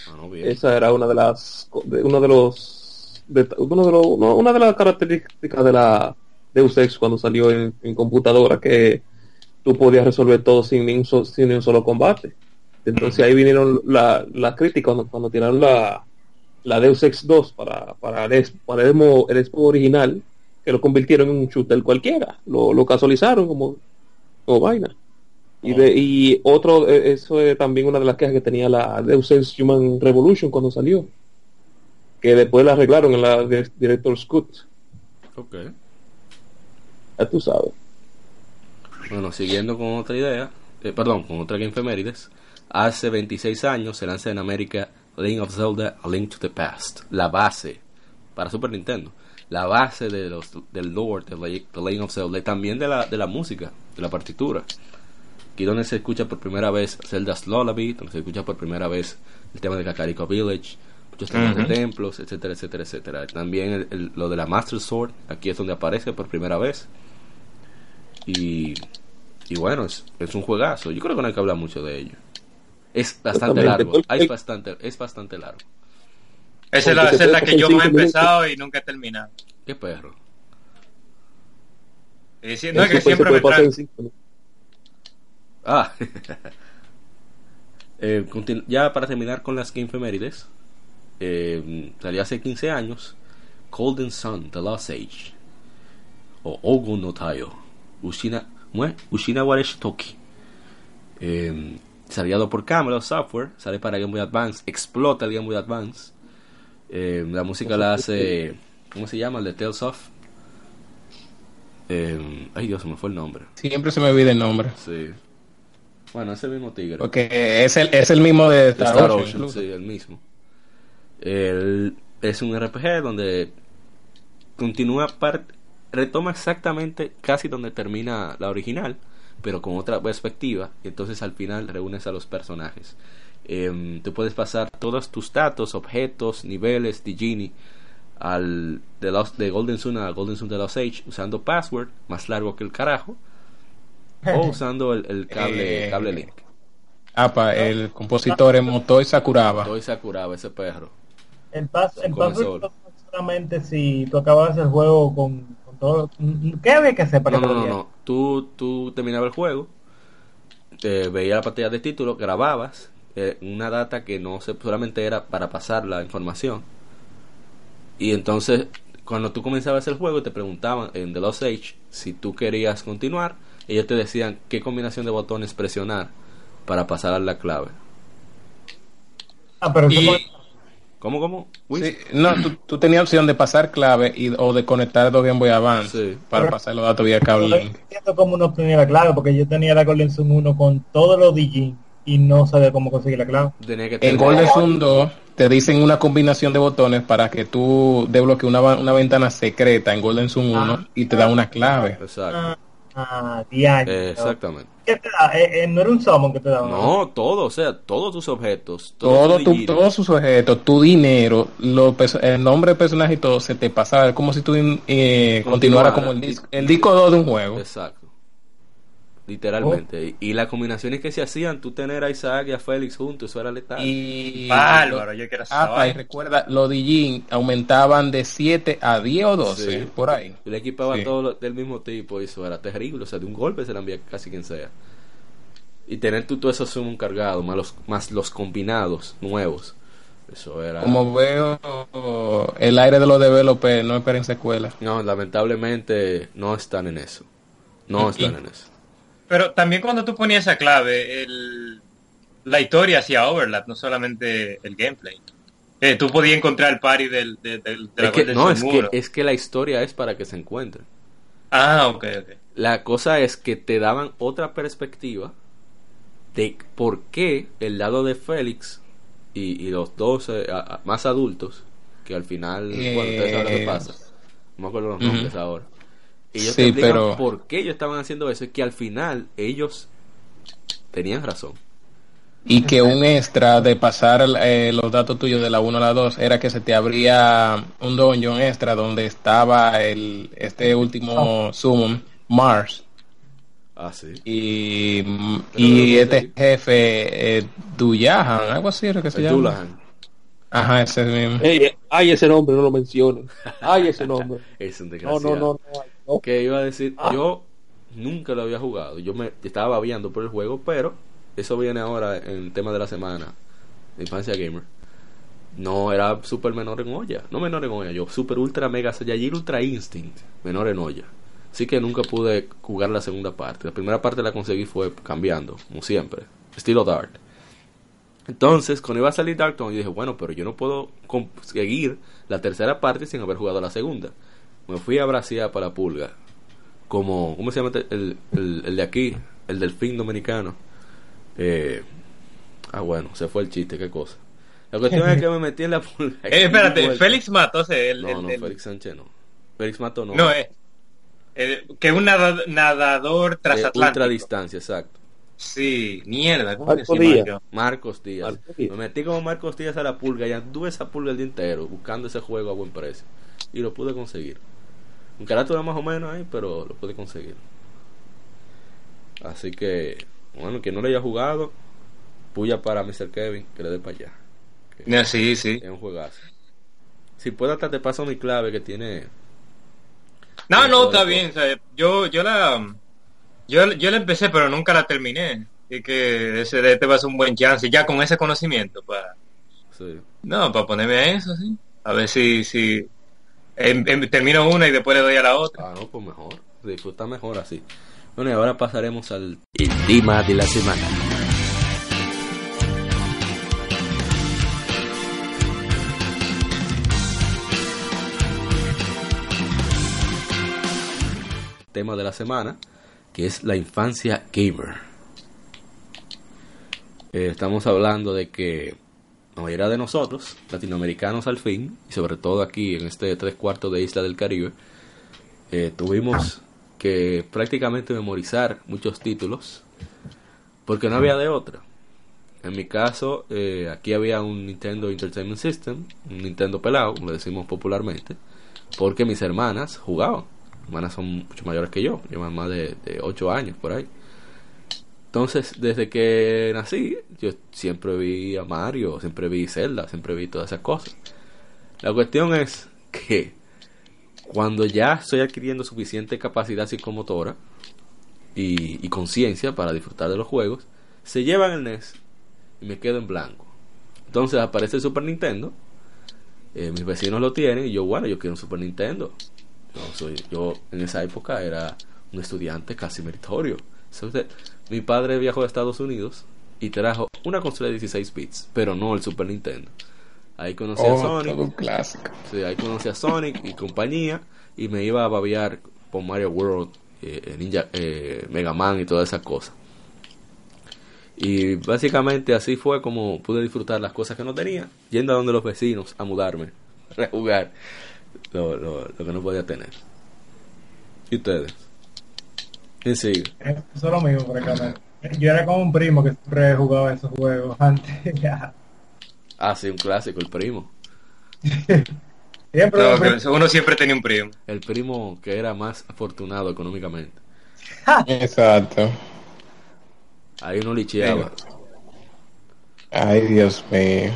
Ah. Esa era una de las de uno de los de, uno de los uno- una de las características de la Deus Ex cuando salió en, en computadora que tú podías resolver todo sin ni un, so- sin ni un solo combate. Entonces ahí vinieron la, la crítica cuando, cuando tiraron la, la Deus Ex 2 para, para, el, para el, el original, que lo convirtieron en un shooter cualquiera, lo, lo casualizaron como, como vaina. Y, de, y otro, eh, eso es también una de las quejas que tenía la Deus Ex Human Revolution cuando salió. Que después la arreglaron en la de- Director's Cut. Ok. Ya tú sabes. Bueno, siguiendo con otra idea, eh, perdón, con otra Game Femérides, hace 26 años se lanza en América Link of Zelda A Link to the Past, la base para Super Nintendo, la base de los, del lore de La- The Link of Zelda y también de la, de la música, de la partitura. Aquí donde se escucha por primera vez Zelda's Lullaby, donde se escucha por primera vez el tema de Kakariko Village, muchos temas Ujú. de templos, etcétera, etcétera, etcétera. También el- el- lo de la Master Sword, aquí es donde aparece por primera vez. Y, y bueno, es, es un juegazo. Yo creo que no hay que hablar mucho de ello. Es bastante largo. Es bastante, es bastante largo. Esa es la, esa es la puede que yo más he empezado y nunca he terminado. Qué perro. Y si- no, es que siempre me traen- en cinco minutos. Ah. [laughs] Eh, ya para terminar con las Game Femérides, eh, salió hace 15 años Golden Sun, The Lost Age, o Ogun no Tayo, Ushina, ¿cómo es? Ushina Wareshi Toki. Eh, salido por Camelot Software, sale para Game Boy Advance, explota el Game Boy Advance. Eh, la música la hace, ¿cómo se llama? El de Tales of. Eh, ay Dios, se me fue el nombre. Siempre se me olvida el nombre. Sí. Bueno, es el mismo tigre. Porque es el, es el mismo de Star, Star Ocean, sí, el mismo. El- es un RPG donde continúa par- retoma exactamente casi donde termina la original, pero con otra perspectiva. Y entonces al final reúnes a los personajes. Em, tú puedes pasar todos tus datos, objetos, niveles de Genie al de, Lost- de Golden Sun a Golden Sun de Lost Age usando password más largo que el carajo o [laughs] usando el, el cable Eh, cable link. Apa, el compositor es Motoi Sakuraba. Todo se curaba ese perro. El paso, el solo. solamente si tú acabas el juego con, con todo. ¿Qué había que hacer para No, que no, no, no. Tú, tú terminabas el juego, te veía la pantalla de título, grababas eh, una data que no se, solamente era para pasar la información. Y entonces, cuando tú comenzabas el juego, te preguntaban en The Lost Age si tú querías continuar. Ellos te decían qué combinación de botones presionar para pasar a la clave. Ah, pero Y- ¿Cómo, cómo? Sí, no, tú, tú tenías opción de pasar clave y, o de conectar dos Game Boy Advance Sí. para pasar los datos vía cable yo link. entiendo cómo uno obtenía la clave, porque yo tenía la Sun 1 con todos los Digin y no sabía cómo conseguir la clave. Tenía que En Golden Sun 2 te dicen una combinación de botones para que tú desbloquees una, una ventana secreta en Golden Sun 1 Ah. y te da una clave. Exacto. Ah, ah. Eh, exactamente. ¿Qué te da? Eh, eh, no era un summon que te daba. No, todo, o sea, todos tus objetos. todo Todo tu todos sus objetos, tu dinero, lo el nombre del personaje y todo se te pasaba. Es como si tú eh, continuara como el disco, el disco 2 de un juego. Exacto. Literalmente. Y, y las combinaciones que se hacían, tú tener a Isaac y a Félix juntos, eso era letal. Y Bárbaro, yo quiero Ah, pa, y saber. recuerda, los Digin aumentaban de 7 a 10 o 12, Sí. por ahí. Y le equipaba Sí. todo lo- del mismo tipo y eso era terrible. O sea, de un golpe se la envía casi quien sea. Y tener tú todo eso sumo cargado, más los, más los combinados nuevos. Eso era... Como veo, el aire de los developers no esperen secuela. No, lamentablemente no están en eso. No están y- en eso. Pero también cuando tú ponías esa clave, el, la historia hacía overlap, no solamente el gameplay. Eh, tú podías encontrar el party del, del, del- de la Es que, no, es que, es que la historia es para que se encuentren. Ah, ok, ok. La cosa es que te daban otra perspectiva de por qué el lado de Félix y, y los dos eh, a- más adultos, que al final, bueno, ustedes saben lo que Eh, pasa. No me acuerdo los nombres ahora. Ellos Sí, te explican pero- por qué ellos estaban haciendo eso y que al final ellos tenían razón. Y que un extra de pasar eh, los datos tuyos de la 1 a la 2 era que se te abría un dungeon extra donde estaba el este último summon, Mars. Ah, sí. Y, y este jefe, eh, Duyahan, algo así era que se llama. Dullahan. Ajá, ese mismo. Ey, ay, ese nombre, no lo mencionen. Ay, ese nombre. [laughs] Es un desgraciado. no, no, no. no. Que iba a decir, Ah. yo nunca lo había jugado. Yo me estaba babiando por el juego, pero eso viene ahora en el tema de la semana, Infancia Gamer. No era super menor en olla, no menor en olla, yo super ultra mega Saiyajin ultra instinct, menor en olla. Así que nunca pude jugar la segunda parte. La primera parte la conseguí fue cambiando, como siempre, estilo Dark. Entonces, cuando iba a salir Dark Dawn, yo dije, bueno, pero yo no puedo conseguir la tercera parte sin haber jugado la segunda. Me fui a Brasil para la pulga. Como, ¿cómo se llama este- el, el, el de aquí? El delfín dominicano. Eh, ah, bueno, se fue el chiste, qué cosa. La cuestión es que me metí en la pulga. Eh, espérate. Félix Matos, el, No, el- no, el- Félix Sánchez no. Félix Mato no. no, eh, que un nada- nadador transatlántico. ultra distancia, exacto. Sí, mierda, ¿cómo Marco que se llama Díaz. yo? Marcos Díaz. Marcos Díaz. Me metí como Marcos Díaz a la pulga y anduve esa pulga el día entero buscando ese juego a buen precio. Y lo pude conseguir. Un carácter más o menos ahí, pero lo pude conseguir. Así que, bueno, quien no le haya jugado, puya para Mr. Kevin, que le dé para allá. Que sí, sí. es un juegazo. Si puedo hasta te paso mi clave que tiene... No, no, está bien. o sea, yo, yo la, yo, yo la empecé, pero nunca la terminé. Y que ese de este va a ser un buen chance, ya con ese conocimiento para, Sí. no, para ponerme a eso, sí. A ver si, si termino una y después le doy a la otra. Ah, no, pues mejor. Disfruta mejor así. Bueno, y ahora pasaremos al El tema de la semana. tema de la semana, que es la infancia gamer. Eh, estamos hablando de que la mayoría de nosotros, latinoamericanos al fin, y sobre todo aquí en este tres cuartos de isla del Caribe, eh, tuvimos que prácticamente memorizar muchos títulos porque no había de otra. En mi caso, eh, aquí había un Nintendo Entertainment System, un Nintendo pelado, como decimos popularmente, porque mis hermanas jugaban. Hermanas son mucho mayores que yo, llevan más de, de 8 años por ahí. Entonces, desde que nací, yo siempre vi a Mario, siempre vi Zelda, siempre vi todas esas cosas. La cuestión es que cuando ya estoy adquiriendo suficiente capacidad psicomotora y, conciencia para disfrutar de los juegos, se llevan el NES y me quedo en blanco. Entonces aparece el Super Nintendo, eh, mis vecinos lo tienen y yo, bueno, yo quiero un Super Nintendo. Yo, soy, yo en esa época era un estudiante casi meritorio. Entonces, mi padre viajó a Estados Unidos y trajo una consola de 16 bits, pero no el Super Nintendo. Ahí conocí a Oh, Sonic. todo un clásico. Sí, ahí conocí a Sonic y compañía y me iba a babear por Mario World, eh, Ninja, eh, Mega Man y todas esas cosas. Y básicamente así fue como pude disfrutar las cosas que no tenía, yendo a donde los vecinos a mudarme, [laughs] a jugar lo, lo, lo que no podía tener. ¿Y ustedes? ¿Quién sigue? Eso es lo mismo, francamente. Yo era como un primo que siempre jugaba esos juegos antes. [laughs] ya. Ah, sí, un clásico, el primo. [laughs] Siempre No, un primo- que uno siempre tenía un primo. El primo que era más afortunado económicamente. [laughs] Exacto. Ahí uno licheaba. Ay, Dios mío.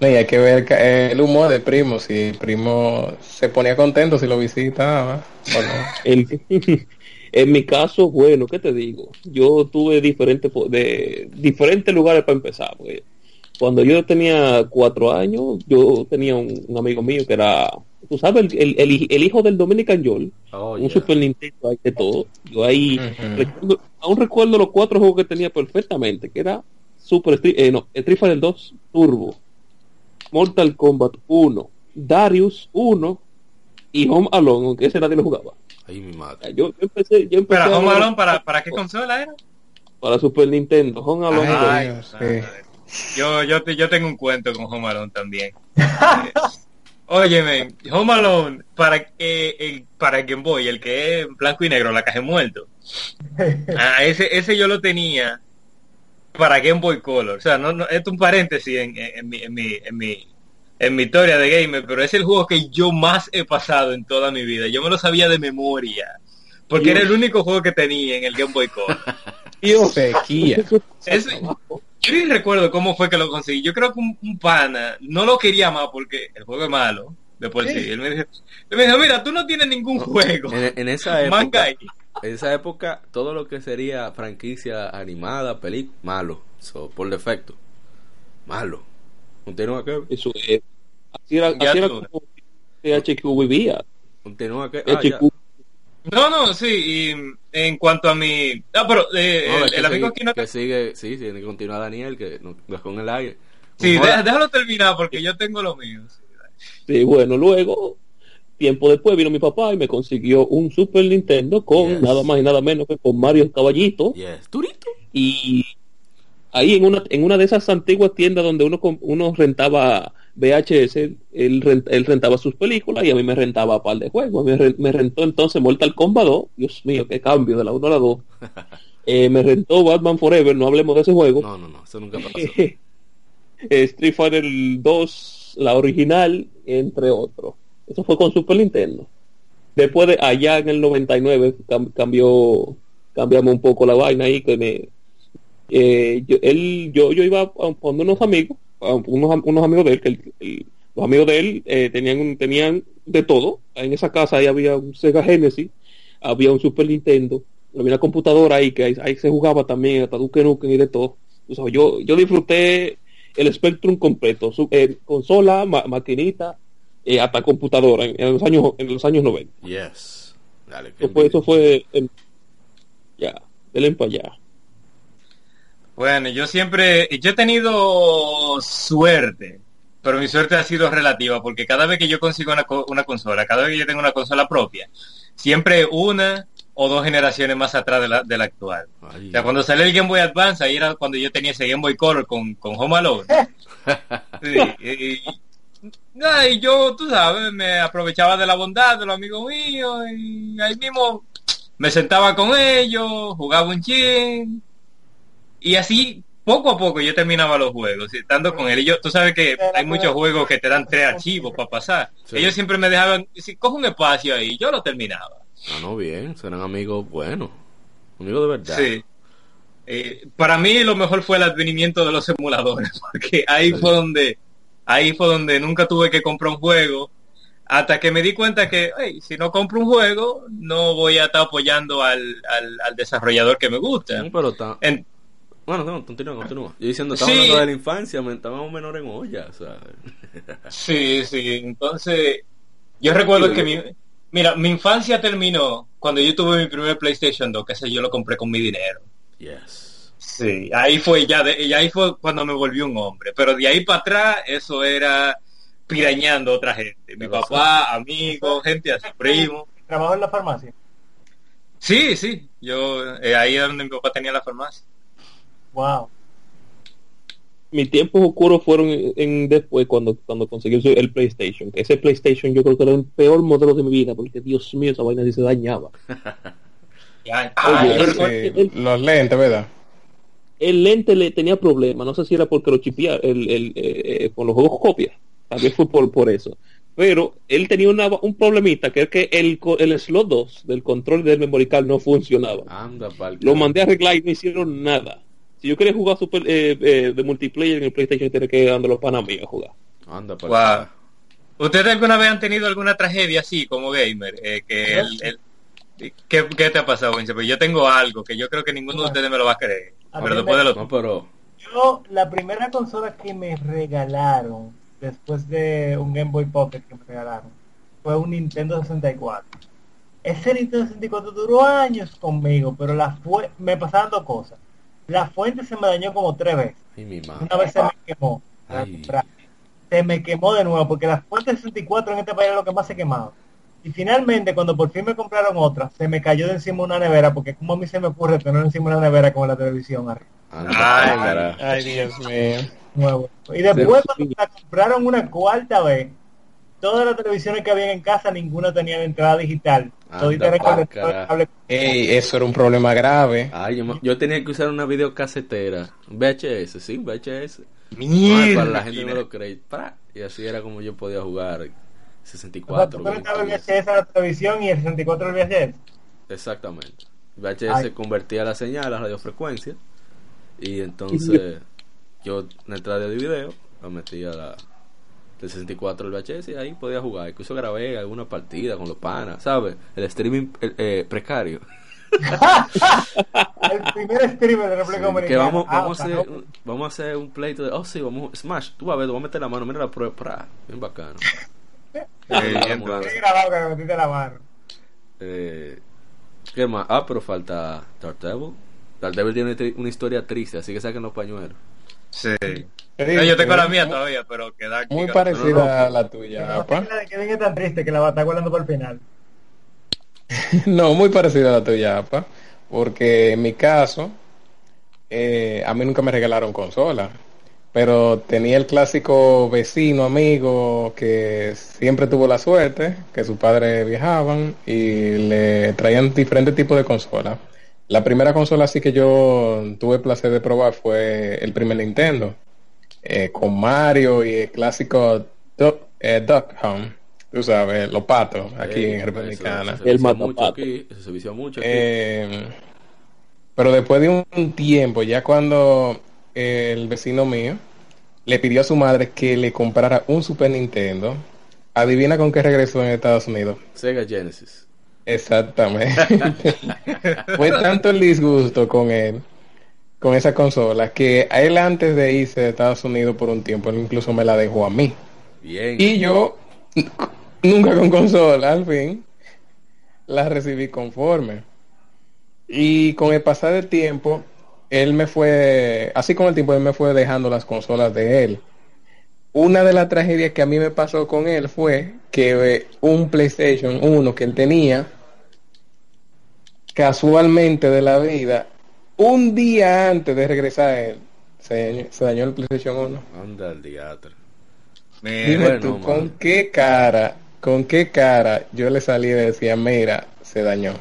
No, y hay que ver ca- eh, el humor de primo, si el primo se ponía contento si lo visitaba o no. En mi caso, bueno, ¿qué te digo? Yo tuve diferentes de diferentes lugares para empezar. porque cuando yo tenía cuatro años, yo tenía un, un amigo mío que era, tú sabes, el, el- el hij- el hijo del Dominican Joel, Oh, un yeah. Super Nintendo ahí de todo. Yo ahí recuerdo- aún recuerdo los cuatro juegos que tenía perfectamente, que era Super Street, eh, no, Street Fighter 2 Turbo, Mortal Kombat 1, Darius 1 y Home Alone, aunque ese nadie lo jugaba. Ay, mi madre. Yo, yo empecé, yo empecé Pero a Home Alone, ¿para, ¿para qué consola era? para Super Nintendo, Home Alone. Ay, dos. sí. Yo, yo, te- yo tengo un cuento con Home Alone también. Eh, Óyeme, Home Alone para eh, el, para el Game Boy, el que es blanco y negro, la caja muerto. [laughs] Ah, ese, ese yo lo tenía para Game Boy Color. O sea, no, no, esto es un paréntesis en, en, en mi, en, mi, en, mi, en mi historia de gamer, pero es el juego que yo más he pasado en toda mi vida. Yo me lo sabía de memoria. Porque era el único juego que tenía en el Game Boy Color. Dios. Sequía. Ese- yo ni recuerdo cómo fue que lo conseguí. Yo creo que un, un pana no lo quería más porque el juego es malo. De por sí. Él me dijo, él me dijo, mira, tú no tienes ningún juego. En, en esa [laughs] Manga época, ahí. en esa época, todo lo que sería franquicia animada, película, malo. So, por defecto. Malo. Continúa que. Eso es. Así era, así era como THQ vivía. Continúa que. Ah. THQ. No, no, sí. Y en cuanto a mi... Ah, pero eh, No, el, el amigo sigue- aquí no... que sigue, sí, tiene que continuar Daniel, que no dejó en el aire. Sí, déjalo terminar porque yo tengo lo mío. sí. Sí, bueno, luego, tiempo después vino mi papá y me consiguió un Super Nintendo con Yes. nada más y nada menos que con Mario Caballito. Yes. Turito. Y ahí en una, en una de esas antiguas tiendas donde uno, uno rentaba VHS, él, rent- él rentaba sus películas y a mí me rentaba un par de juegos. Me, re- me rentó entonces Mortal Kombat 2. Dios mío, qué cambio de la 1 a la 2. [laughs] Eh, me rentó Batman Forever, no hablemos de ese juego. No, no, no, eso nunca pasó. Eh, [laughs] Street Fighter 2, la original, entre otros. Eso fue con Super Nintendo. Después de allá en el 99 cam- cambió, cambiamos un poco la vaina ahí que me, eh, yo, él, yo, yo iba a poner unos amigos, a unos, unos amigos de él, que el- el- los amigos de él eh, tenían, tenían de todo. En esa casa ahí había un Sega Genesis, había un Super Nintendo, había una computadora ahí que ahí, ahí se jugaba también hasta Duke Nukem y de todo. O sea, yo, yo disfruté el Spectrum completo, su- eh, consola, ma- maquinita, eh, hasta computadora en, en los años en los años 90. Yes. Dale, Eso fue, eso fue el- ya, del para allá. Bueno, yo siempre, yo he tenido suerte, pero mi suerte ha sido relativa, porque cada vez que yo consigo una, una consola, cada vez que yo tengo una consola propia, siempre una o dos generaciones más atrás de la, de la actual. Ay, O sea, cuando salió el Game Boy Advance, ahí era cuando yo tenía ese Game Boy Color con, con Home Alone. [laughs] Sí, y, y- no, y yo, tú sabes, me aprovechaba de la bondad de los amigos míos y ahí mismo me sentaba con ellos, jugaba un chin y así poco a poco yo terminaba los juegos, estando con él. Y yo, tú sabes que hay muchos juegos que te dan tres archivos para pasar. Sí. Ellos siempre me dejaban, si cojo un espacio ahí, yo lo terminaba. Ah, no, bien. Serán amigos buenos. Amigos de verdad. Sí. Eh, para mí lo mejor fue el advenimiento de los emuladores, [laughs] porque ahí fue donde, ahí fue donde nunca tuve que comprar un juego, hasta que me di cuenta que, hey, si no compro un juego, no voy a estar apoyando al, al, al desarrollador que me gusta. Pero está... En- Bueno, no, continúa, continúa. Yo diciendo, estamos Sí. hablando de la infancia, estábamos menor en olla, o sea... [laughs] sí, sí, entonces, yo recuerdo que mi, mira, mi infancia terminó cuando yo tuve mi primer PlayStation 2, que ese yo lo compré con mi dinero. Yes. Sí, ahí fue ya, de, y ahí fue cuando me volví un hombre. Pero de ahí para atrás, eso era pirañando a otra gente. Mi Pero papá, amigos, gente así, primo. Trabajo en la farmacia. Sí, sí, yo eh, ahí es donde mi papá tenía la farmacia. Wow. Mis tiempos oscuros fueron en, en después cuando, cuando conseguí el, el PlayStation. Que ese PlayStation yo creo que era el peor modelo de mi vida, porque Dios mío, esa vaina sí se dañaba. [laughs] Ya, Oye, los lentes, ¿verdad? el lente le tenía problemas, no sé si era porque lo chipía el, el, eh, eh, con los juegos copias, tal vez fue por, por eso. Pero él tenía una, un problemita, que es que el, co- el slot 2 del control del memory card no funcionaba. Anda, pal. Lo mandé a arreglar y no hicieron nada. Si yo quería jugar super eh, eh, de multiplayer en el PlayStation, tenía que andar los panas a jugar. Anda. Wow. ¿Ustedes alguna vez han tenido alguna tragedia así como gamer? Eh, que el, el- ¿qué, qué te ha pasado, Vince? Pues yo tengo algo que yo creo que ninguno de ustedes me lo va a creer. A Pero después me- de lo No, pero... Yo, la primera consola que me regalaron después de un Game Boy Pocket que me regalaron fue un Nintendo 64. Ese Nintendo 64 duró años conmigo, pero la fue me pasaban dos cosas. La fuente se me dañó como tres veces. Ay, mi madre. Una vez se me quemó. Ay. Se me quemó de nuevo, porque la fuente 64 en este país era lo que más se quemaba. Y finalmente, cuando por fin me compraron otra, se me cayó de encima una nevera, porque como a mí se me ocurre tener encima una nevera con la televisión arriba. Ay. Ay, Dios mío. Nuevo. Y después, cuando la compraron una cuarta vez, todas las televisiones que habían en casa, ninguna tenía entrada digital. Anda, era. Ey, eso era un problema grave. Ay, yo, tenía que usar una videocasetera. VHS, sí, VHS. Ay, Mierda. para la gente no lo cree. Y así era como yo podía jugar O sea, 64. tú el 20. VHS a la televisión y el 64 el VHS. Exactamente. VHS Ay. convertía la señal a radiofrecuencia. Y entonces yo en el radio de video la metía la, del 64 el VHS y ahí podía jugar. Incluso grabé alguna partida con los panas, ¿sabes? El streaming eh, eh, precario. [laughs] El primer streamer de República Sí, Dominicana. que vamos, Ah, vamos, a hacer, no- vamos a hacer un pleito de, oh sí, vamos, Smash, tú vas a ver, tú vas a meter la mano, mira la prueba, pra, bien bacano. [laughs] Eh, bien, Vamos a ver. He grabado que me metiste la mano. Eh, ¿Qué más? Ah, pero falta Daredevil. Daredevil tiene una historia triste, así que saquen los pañuelos. Sí. No, digo, yo tengo la muy- mía todavía, pero que Dark Muy parecida No, no, no. a la tuya, La película de Kevin es tan triste que la va a estar guardando para el final. [laughs] No, muy parecida a la tuya, apa. Porque en mi caso, eh, a mí nunca me regalaron consola. Pero tenía el clásico vecino, amigo, que siempre tuvo la suerte, que sus padres viajaban y le traían diferentes tipos de consolas. La primera consola así que yo tuve el placer de probar fue el primer Nintendo, eh, con Mario y el clásico Duck, eh, Duck Hunt, tú sabes, los patos aquí Eh, en eso- República se El aquí, eso se vició mucho aquí. Eh, pero después de un tiempo, ya cuando el vecino mío le pidió a su madre que le comprara un Super Nintendo, adivina con qué regresó en Estados Unidos. Sega Genesis. Exactamente. [laughs] Fue tanto el disgusto con él, con esa consola, que a él antes de irse de Estados Unidos por un tiempo, él incluso me la dejó a mí. Bien. Y yo, [laughs] nunca con consola, al fin, la recibí conforme. Y con el pasar del tiempo, él me fue, así con el tiempo, él me fue dejando las consolas de él. Una de las tragedias que a mí me pasó con él fue que eh, un PlayStation 1 que él tenía, casualmente de la vida, un día antes de regresar a él, se, se dañó el PlayStation 1. Anda el diatre. Mira, Dime bueno, tú. ¿con qué cara, con qué cara yo le salí y le decía, mira, se dañó?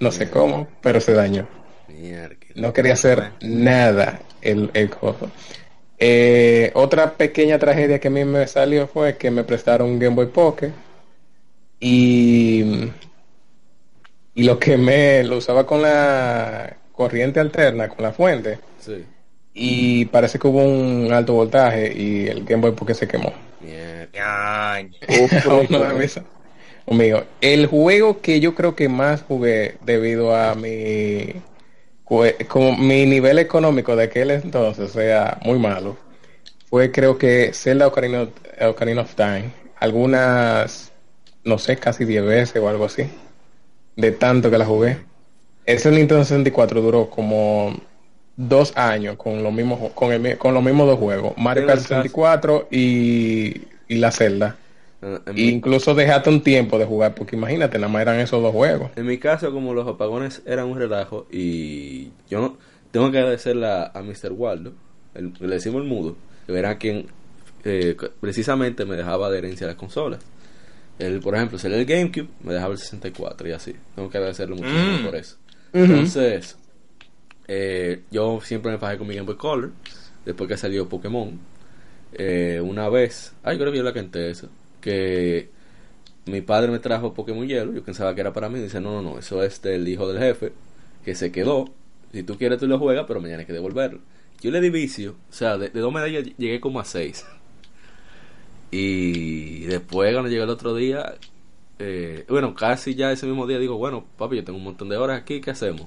No sé cómo, pero se dañó. Mierda. No quería hacer nada el, el cojo. Eh, otra pequeña tragedia que a mí me salió fue que me prestaron un Game Boy Pocket y, y lo quemé, lo usaba con la corriente alterna, con la fuente Sí. y parece que hubo un alto voltaje y el Game Boy Pocket se quemó. [laughs] Amigo, el juego que yo creo que más jugué debido a mi como mi nivel económico de aquel entonces, o sea, muy malo, fue creo que Zelda Ocarina, of- Ocarina of Time. Algunas, no sé, casi 10 veces o algo así. De tanto que la jugué. Ese Nintendo 64 duró como dos años con los mismos con, el con los mismos dos juegos, Mario Kart el caso- 64 y, y la Zelda. Mi, incluso dejaste un tiempo de jugar, porque imagínate, nada más eran esos dos juegos. en mi caso, como los apagones eran un relajo, y yo no, tengo que agradecerle a, a Mr. Waldo, el, le decimos el mudo, que era quien eh, precisamente me dejaba de herencia las consolas. Él, por ejemplo, si era el GameCube, me dejaba el 64 y así. Tengo que agradecerle muchísimo Mm. por eso. Entonces, eh, yo siempre me fajé con mi Game Boy Color, después que salió Pokémon. Eh, una vez, ay, creo que yo la canté eso, que mi padre me trajo Pokémon Hielo, yo pensaba que era para mí, y dice, no, no, no, eso es del hijo del jefe, que se quedó, si tú quieres tú lo juegas, pero mañana hay que devolverlo. Yo le di vicio, o sea, de, de dos medallas llegué como a seis. Y después cuando llegué el otro día, eh, bueno, casi ya ese mismo día digo, bueno, papi, yo tengo un montón de horas aquí, ¿qué hacemos?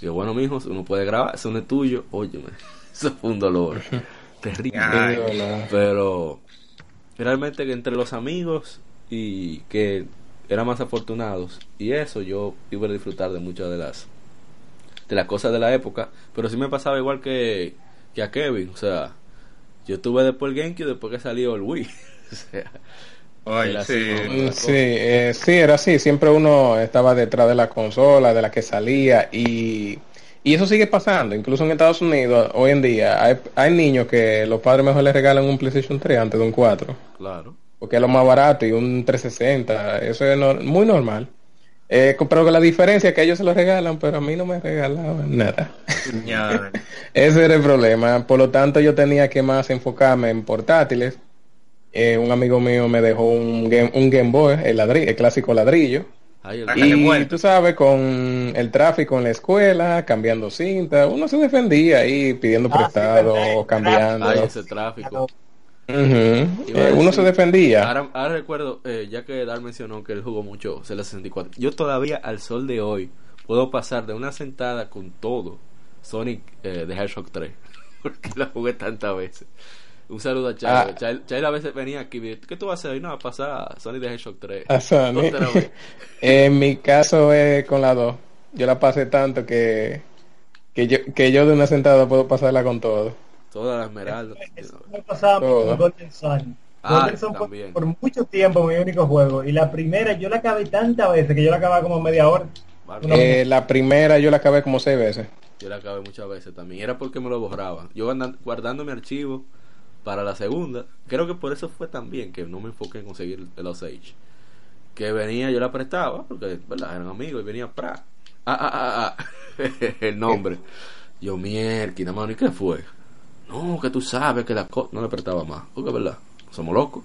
Digo, bueno, mijo, uno puede grabar, eso no es tuyo, óyeme, [laughs] eso fue un dolor [laughs] terrible. Ay. Pero realmente que entre los amigos y que eran más afortunados y eso yo iba a disfrutar de muchas de las de las cosas de la época, pero sí me pasaba igual que, que a Kevin, o sea, yo tuve después el GameCube después que salió el Wii. [laughs] o sea, Era sí. Mm, Sí, eh, sí, era así. Siempre uno estaba detrás de la consola, de la que salía y, y eso sigue pasando. Incluso en Estados Unidos, hoy en día, hay, hay niños que los padres mejor les regalan un PlayStation 3 antes de un 4, Claro. porque es lo más barato y un 360, eso es muy normal. Eh, pero con la diferencia es que ellos se lo regalan, pero a mí no me regalaban nada. [laughs] Ese era el problema. Por lo tanto, yo tenía que más enfocarme en portátiles. Eh, un amigo mío me dejó un Game, un Game Boy, el, ladri- el clásico ladrillo. Ay, el- Y tú sabes, con el tráfico en la escuela, cambiando cinta, uno se defendía ahí pidiendo Ah, prestado cambiando. ay, ese tráfico. Eh, uno se defendía. Ahora, ahora recuerdo, eh, ya que Dar mencionó que él jugó mucho Zelda 64. Yo todavía al sol de hoy puedo pasar de una sentada con todo Sonic eh, de Hedgehog 3. [laughs] Porque la jugué tantas veces. Un saludo a Chairo. Ah. Chairo, Chairo a veces venía aquí. y, ¿Qué tú vas a hacer hoy? No, a pasar a Sonic de Hedgehog 3. A vez. en mi caso es con la 2. Yo la pasé tanto que, que, yo, que yo de una sentada puedo pasarla con todo. Toda la esmeralda. Eso me pasaba Todo. con Golden Sun. Ah, Golden Sun fue por mucho tiempo mi único juego. Y la primera yo la acabé tantas veces que yo la acababa como media hora. Eh, la primera yo la acabé como seis veces. Yo la acabé muchas veces también. Era porque me lo borraba. Yo andan- guardando mi archivo para la segunda. Creo que por eso fue también que no me enfoqué en conseguir el Osage. Que venía, yo la prestaba, porque ¿verdad? eran amigos y venía pra. Ah, ah, ah, ah. [laughs] el nombre. Yo, mierda, mano, ¿y qué fue? No, que tú sabes que la cosa. No le prestaba más. Porque, ¿verdad? Somos locos.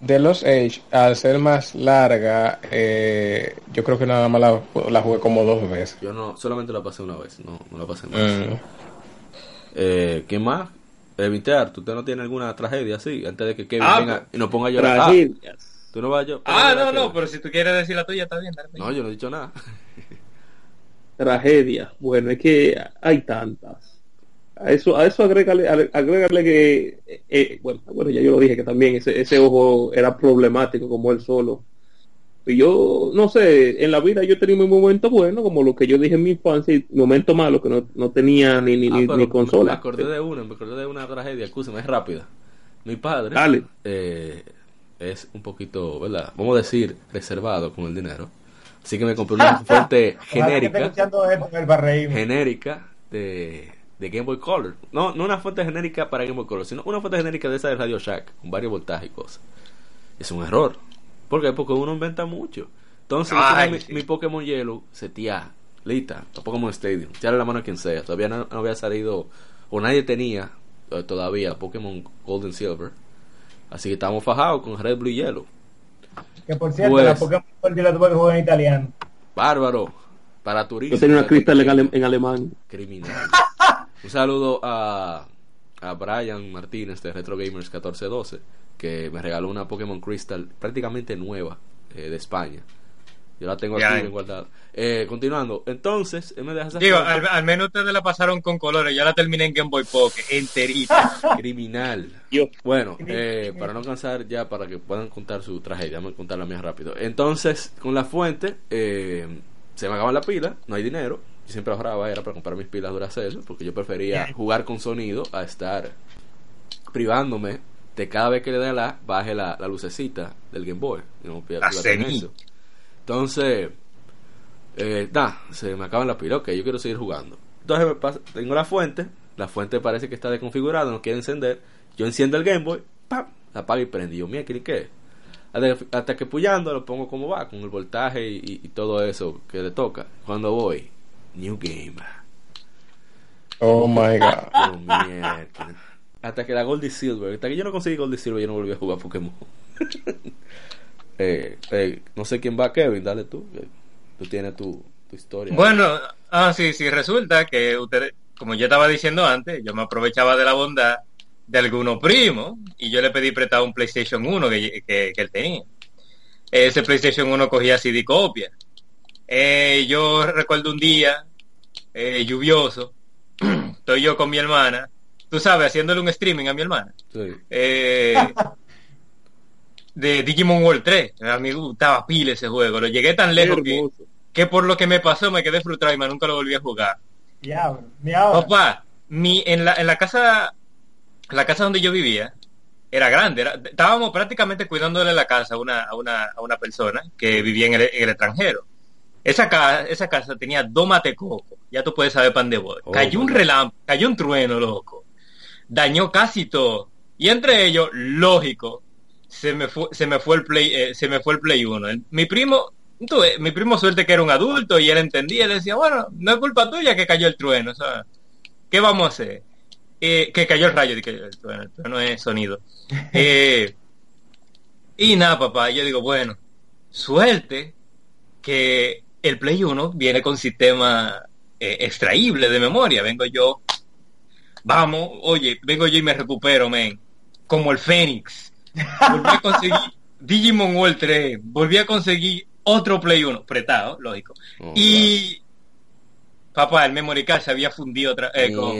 De los Age, al ser más larga, eh, yo creo que nada más la, la jugué como dos veces. Yo no, solamente la pasé una vez. No, no la pasé más. Mm. Eh, ¿Qué más? Evitar, ¿tú no tienes alguna tragedia así? Antes de que Kevin Ah, venga y nos ponga a llorar. Ah, Tragedias. tú no vas a llorar. Ah, no, no, pero si tú quieres decir la tuya, está bien. dale. No, yo no he dicho nada. Tragedias. Bueno, es que hay tantas. A eso, a eso agrégale, agrégale que, eh, eh, bueno, bueno, ya yo lo dije que también ese, ese ojo era problemático como él solo. Y yo, no sé, en la vida yo he tenido mi momento bueno, como lo que yo dije en mi infancia, y momento malo que no, no tenía ni, ni, Ah, ni- ni Me consola. acordé de una, me acordé de una tragedia, escúchame, es rápida. Mi padre Dale. eh, es un poquito, ¿verdad? Vamos a decir, reservado con el dinero. Así que me compré una [laughs] fuente genérica, el genérica de, de Game Boy Color. No, no una fuente genérica para Game Boy Color, sino una fuente genérica de esa de Radio Shack, con varios voltajes y cosas. Es un error. ¿Por qué? Porque uno inventa mucho. Entonces, Ay, mi, sí. mi Pokémon Yellow setía, lista, a Pokémon Stadium, echarle la mano a quien sea. Todavía no, no había salido, o nadie tenía eh, todavía Pokémon Golden Silver. Así que estábamos fajados con Red, Blue y Yellow. Que por cierto, Pues- la Pokémon Gold yo la tuve que jugar en italiano. Bárbaro. Para turismo. Yo tenía una cristal en, ale- en alemán. criminal. Un saludo a, a Brian Martínez de Retro Gamers 1412 que me regaló una Pokémon Crystal prácticamente nueva eh, de España. Yo la tengo Ya. aquí bien guardada. Eh, continuando, entonces, él me deja esa Digo, al, al menos ustedes la pasaron con colores. Yo la terminé en Game Boy Pocket, enterita. [laughs] criminal. Bueno, eh, para no cansar ya, para que puedan contar su tragedia, vamos a contar la mía rápido. Entonces, con la fuente, eh, se me acaban las pilas, no hay dinero. Yo siempre ahorraba, era para comprar mis pilas Duracell, porque yo prefería jugar con sonido a estar privándome de cada vez que le dé la, baje la, la lucecita del Game Boy. Y no semilla. eso. Entonces, eh, nada, se me acaban las pilas, ok, yo quiero seguir jugando. Entonces me pasa- tengo la fuente, la fuente parece que está desconfigurada, no quiere encender. Yo enciendo el Game Boy, ¡pam! La apago y prendí. Yo, mira, ¿qué qué? Hasta, que- hasta que puyando lo pongo como va, con el voltaje y, y- y todo eso que le toca. Cuando voy, New Game. Oh my god. Oh, mierda. Hasta que la Gold y Silver, hasta que yo no conseguí Gold y Silver, yo no volví a jugar Pokémon. [laughs] eh, eh, no sé quién va, Kevin, dale tú. que Tú tienes tu, tu historia. Bueno, ah, sí, sí, resulta que ustedes, como yo estaba diciendo antes, yo me aprovechaba de la bondad de algunos primos y yo le pedí prestado un PlayStation 1 que, que, que él tenía. Ese PlayStation 1 cogía CD copia. Eh, yo recuerdo un día eh, lluvioso, [clears throat] estoy yo con mi hermana, tú sabes, haciéndole un streaming a mi hermana. Sí. Eh, [laughs] de Digimon World 3. A mí me gustaba pila ese juego. Lo llegué tan lejos que, que por lo que me pasó me quedé frustrado y más nunca lo volví a jugar. Ahora. Papá, mi, en, la, en la casa la casa donde yo vivía, era grande. Era, estábamos prácticamente cuidándole la casa a una, a una, a una persona que vivía en el, en el extranjero. Esa casa, esa casa tenía dos matecocos. Ya tú puedes saber pan de boda. Oh, cayó un relámpago, cayó un trueno, loco. Dañó casi todo. Y entre ellos, lógico, se me fue, se me fue el play, eh, se me fue el play 1. Mi primo, tú ves, mi primo suerte que era un adulto y él entendía, él decía, bueno, no es culpa tuya que cayó el trueno, o sea, ¿qué vamos a hacer? Eh, que cayó el rayo, dije, el trueno, el trueno es sonido. [laughs] Eh, y nada, papá, yo digo, bueno, suerte que el Play 1 viene con sistema eh, extraíble de memoria. Vengo yo, vamos, oye, vengo yo y me recupero, men, como el Fénix. Volví a conseguir Digimon World 3, volví a conseguir otro Play 1, pretado, lógico. Oh, y papá, el memory card se había fundido otra eh, con-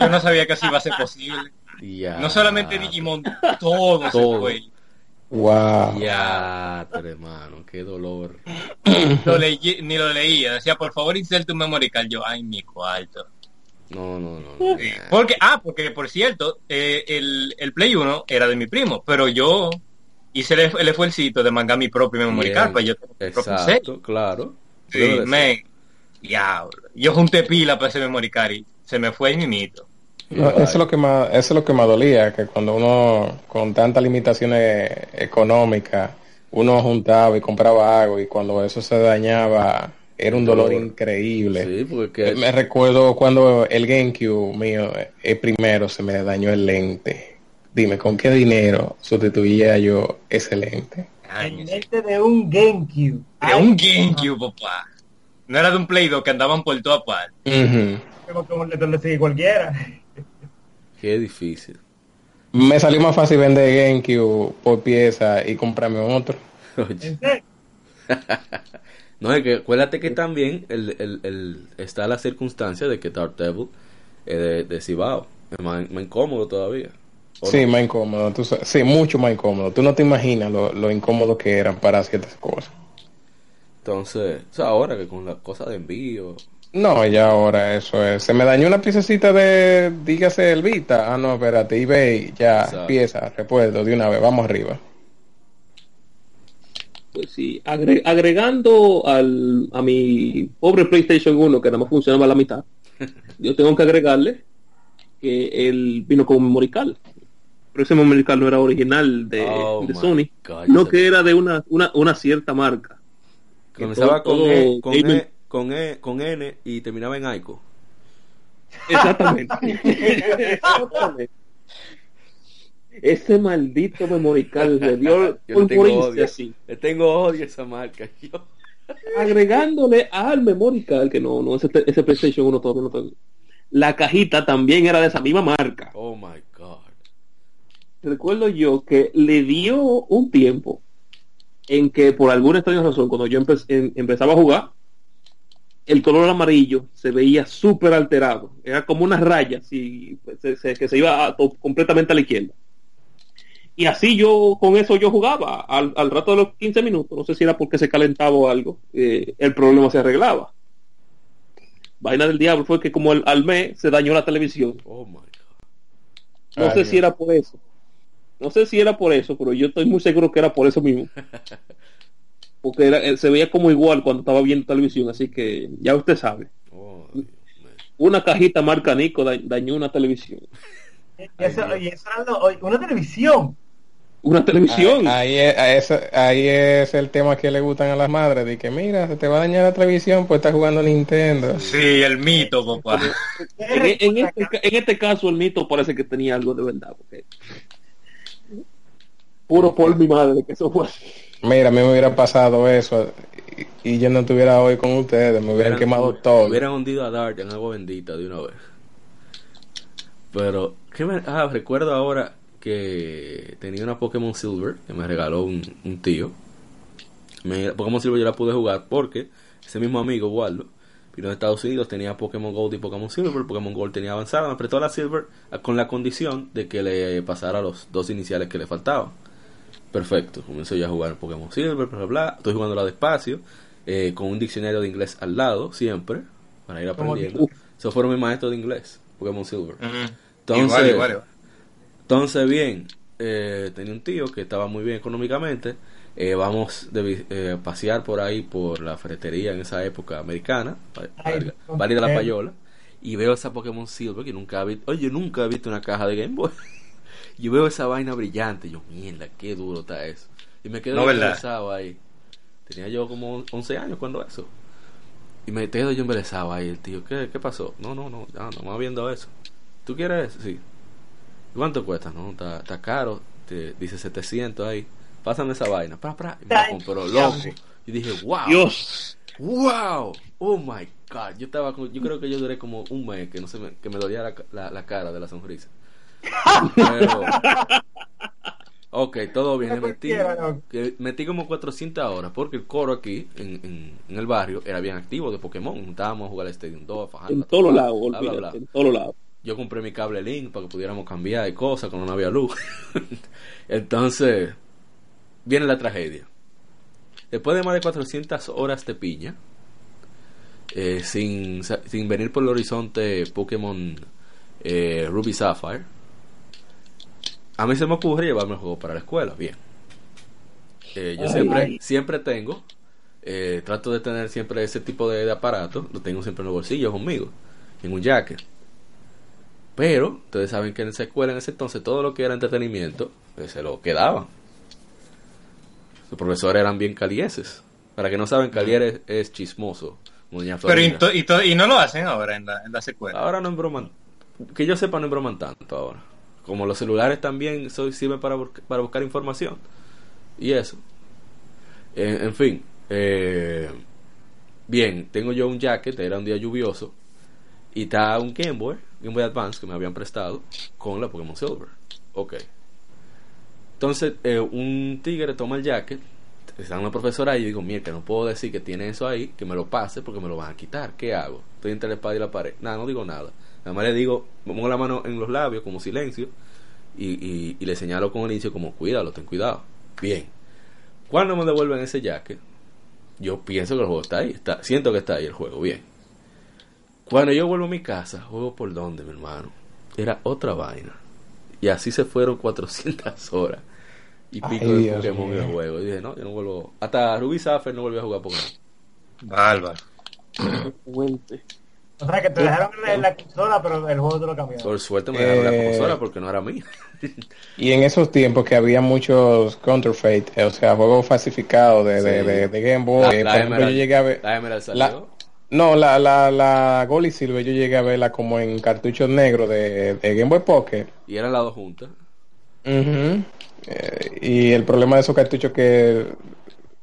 yo no sabía que eso iba a ser posible. Ya. No solamente Digimon, todo, se fue. Wow. Ya, hermano, qué dolor. Lo leí- ni lo leía. Decía, por favor, inserte un memory card. Yo, ay, mi cuarto. No, no, no. Porque, ah, porque por cierto, eh, el, el Play 1 era de mi primo, pero yo hice el, el esfuercito de mangar mi propio memory card para yo tener mi propio set. Exacto, claro. Sí, men, diablo. Yo junté pila para ese memory card y se me fue el mimito. No, eso es lo que más, eso es lo que más dolía, que cuando uno con tantas limitaciones económicas, uno juntaba y compraba algo y cuando eso se dañaba era un dolor Dolor. increíble. Sí, porque Me recuerdo cuando el GameCube mío, el primero, se me dañó el lente. Dime, ¿con qué dinero sustituía yo ese lente? El lente de un GameCube. Era un GameCube, papá. No era de un Play 2 que andaban por toda parte. Ujú. Como que un lente le sigue cualquiera. Qué difícil. Me salió más fácil vender GameCube por pieza y comprarme otro. [laughs] No, es que acuérdate que también el, el, el- está la circunstancia de que Dark Devil es de, de Cibao. Es más, más incómodo todavía. ¿O Sí, no? más incómodo. Tú sí, mucho más incómodo. Tú no te imaginas lo, lo incómodo que eran para ciertas cosas. Entonces, o sea, ahora que con la cosa de envío. No, ya ahora eso es. Se me dañó una piececita de, dígase, el Vita. Ah, no, espérate, eBay, ya, Exacto. pieza, repuesto, de una vez, vamos arriba. Pues sí, agre- agregando al, a mi pobre PlayStation 1 que nada más funcionaba a la mitad, [laughs] yo tengo que agregarle que él vino con memory card. Pero ese memory card no era original de, Oh, de Sony, God, no que era de una, una, una cierta marca. Que Comenzaba todo- con, todo e, con, gamer- e, con, e, con N y terminaba en Aiko. [laughs] Exactamente. Exactamente. Ese maldito memory card [laughs] le dio Yo tengo morirse odio. así. Le tengo odio a esa marca. Yo. agregándole al memory card, que no, no, ese, ese PlayStation 1 todavía no tengo. La cajita también era de esa misma marca. Oh my god. Recuerdo yo que le dio un tiempo en que por alguna extraña razón, cuando yo empe- en- empezaba a jugar, el color amarillo se veía súper alterado. Era como una raya así, se- se- que se iba a- to- completamente a la izquierda. Y así yo, con eso yo jugaba. Al, al rato de los 15 minutos, no sé si era porque se calentaba o algo, eh, el problema se arreglaba. Vaina del diablo fue que como el- al mes se dañó la televisión. Oh my god. No Ay, sé Dios. si era por eso. No sé si era por eso, pero yo estoy muy seguro que era por eso mismo. [laughs] Porque era, eh, se veía como igual cuando estaba viendo televisión, así que ya usted sabe. Oh. Una cajita marca Nico da- dañó una televisión. [laughs] Y eso, y eso era lo- una televisión. Una televisión. Ahí, ahí es, ahí es- el tema que le gustan a las madres, de que mira, se te va a dañar la televisión, pues estás jugando Nintendo. Sí, el mito, papá. En, en este, en este caso el mito parece que tenía algo de verdad. porque- [laughs] Puro por mi madre que eso fue así. Mira, a mí me hubiera pasado eso y, y yo no estuviera hoy con ustedes, me hubieran quemado todo. Hubieran hundido a Dart en agua bendita de una vez. Pero, ¿qué me... Ah, recuerdo ahora que tenía una Pokémon Silver que me regaló un, un tío. Me- Pokémon Silver yo la pude jugar porque ese mismo amigo, Waldo, vino de Estados Unidos, tenía Pokémon Gold y Pokémon Silver. Pokémon Gold tenía avanzada, me prestó la Silver ah, con la condición de que le pasara los dos iniciales que le faltaban. Perfecto, comencé yo a jugar Pokémon Silver, bla, bla, bla. Estoy jugándola despacio, eh, con un diccionario de inglés al lado, siempre, para ir aprendiendo. Uf. Esos fueron mis maestros de inglés, Pokémon Silver. Entonces, Igual, igual, igual. Entonces, bien, eh, tenía un tío que estaba muy bien económicamente. eh, vamos de eh, pasear por ahí por la ferretería en esa época americana, Ay, con- válida la payola, y veo esa Pokémon Silver que nunca había visto. Oye, nunca he visto una caja de Game Boy. Yo veo esa vaina brillante, y yo, mierda, qué duro está eso. Y me quedo No, embelesado ahí. Tenía yo como 11 años cuando eso. Y me quedo yo embelesado ahí. El tío, ¿qué, qué pasó? No, no, no, ya, no, más viendo eso. ¿Tú quieres eso? Sí. ¿Cuánto cuesta? No, está, está caro. Te dice 700 ahí. Pásame esa vaina. Pra, pra. Y me la compró, loco. Y dije, wow. Dios. Wow. Oh my God. Yo estaba, yo creo que yo duré como un mes que no se me, que me dolía la, la, la cara de la sonrisa. Pero, ok, todo bien. Le metí, que como 400 horas porque el coro aquí en, en, en el barrio era bien activo de Pokémon. Estábamos a jugar al Stadium 2, a fajarnos, En todos lados, bla, bla, bla. olvídate, en todos lados. Yo compré mi cable link para que pudiéramos cambiar de cosas cuando no había luz. [laughs] Entonces, viene la tragedia. Después de más de 400 horas de piña, eh, sin, sin venir por el horizonte Pokémon eh, Ruby Sapphire, a mí se me ocurre llevarme el juego para la escuela. Bien. Eh, yo Ay, siempre, ay. siempre tengo, eh, trato de tener siempre ese tipo de, de aparato, lo tengo siempre en los bolsillos conmigo, en un jacket. Pero, ustedes saben que en esa escuela en ese entonces todo lo que era entretenimiento pues, se lo quedaban. Los profesores eran bien calieses. Para que no saben, Calier es, es chismoso. Pero y, Florinda. to- y, to- y no lo hacen ahora en la, en la secuela. Ahora no embroman. Que yo sepa, no embroman tanto ahora. Como los celulares también sirven para, para buscar información. Y eso. En, fin. eh, bien, tengo yo un jacket, era un día lluvioso. Y está un Game Boy, Game Boy Advance que me habían prestado con la Pokémon Silver. Ok. Entonces, eh, un tigre toma el jacket. Está una profesora ahí y yo digo, mierda, no puedo decir que tiene eso ahí, que me lo pase porque me lo van a quitar. ¿Qué hago? Estoy entre la espada y la pared. Nada, no digo nada. Nada más le digo, pongo la mano en los labios como silencio y, y, y le señalo con el inicio como, cuídalo, ten cuidado. Bien. Cuando me devuelven ese jacket, yo pienso que el juego está ahí. Está, siento que está ahí el juego, bien. Cuando yo vuelvo a mi casa, juego por donde, mi hermano. Era otra vaina. Y así se fueron 400 [laughs] horas. Y Ay, pico de Dios Pokémon en el juego. Y dije, no, yo no vuelvo. Hasta Ruby Sapphire no volví a jugar Pokémon. Bárbaro. O sea que te dejaron en la- la consola, pero el juego te lo cambiaron. Por suerte me dejaron la Eh, consola porque no era mía. [laughs] Y en esos tiempos que había muchos counterfeit, eh, o sea, juegos falsificados de, de, Sí. de- de Game Boy. La- eh, la por ejemplo, yo llegué a ver. La Emerald salió. La- no, la, la, la Gold y Silver yo llegué a verla como en cartuchos negros de, de Game Boy Pocket. Y eran las dos juntas. Eh, y el problema de esos cartuchos que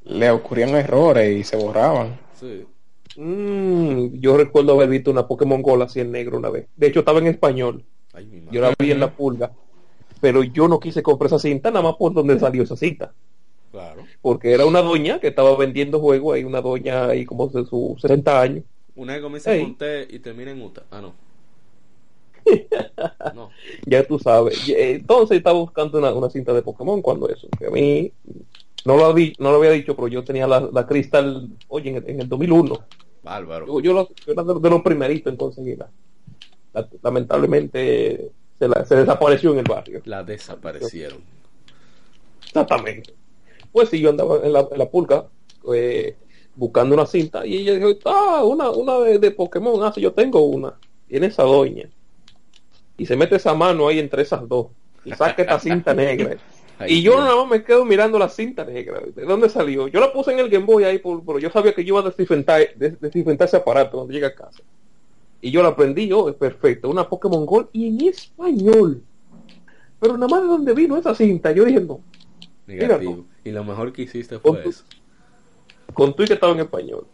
le ocurrían errores y se borraban. Sí. Mm, yo recuerdo haber visto una Pokémon Gold así en negro una vez. De hecho, estaba en español. Ay. Yo la vi en la pulga. Pero yo no quise comprar esa cinta nada más por donde salió esa cinta. Claro. Porque era una doña que estaba vendiendo juegos. Hay una doña ahí como de sus 60 años. Una vez comienza con T y termina en Uta. Ah, no. [laughs] No. Ya tú sabes. Eh, Entonces estaba buscando una, una cinta de Pokémon cuando eso. Que a mí no lo, habí- no lo había dicho, pero yo tenía la, la Crystal, oye, en el, en el 2001. Bárbaro. Yo, yo, lo- yo era de, los primeritos en conseguirla. La- lamentablemente se, la- se desapareció en el barrio. La desaparecieron. Exactamente. Pues sí, yo andaba en la, en la pulga eh, buscando una cinta y ella dijo, ah, una, una de, de Pokémon, ah, sí, yo tengo una. Tiene esa doña. Y se mete esa mano ahí entre esas dos y saca esta cinta negra. [laughs] Ay, y yo nada más me quedo mirando la cinta negra. ¿De dónde salió? Yo la puse en el Game Boy ahí, por, pero yo sabía que yo iba a desinfectar, des- desinfectar ese aparato cuando llegue a casa. Y yo la aprendí, yo, perfecto, una Pokémon Gold y en español. Pero nada más de donde vino esa cinta, yo dije, no, Negativo. Y lo mejor que hiciste fue Con tu- eso. con tu y que estaba en español.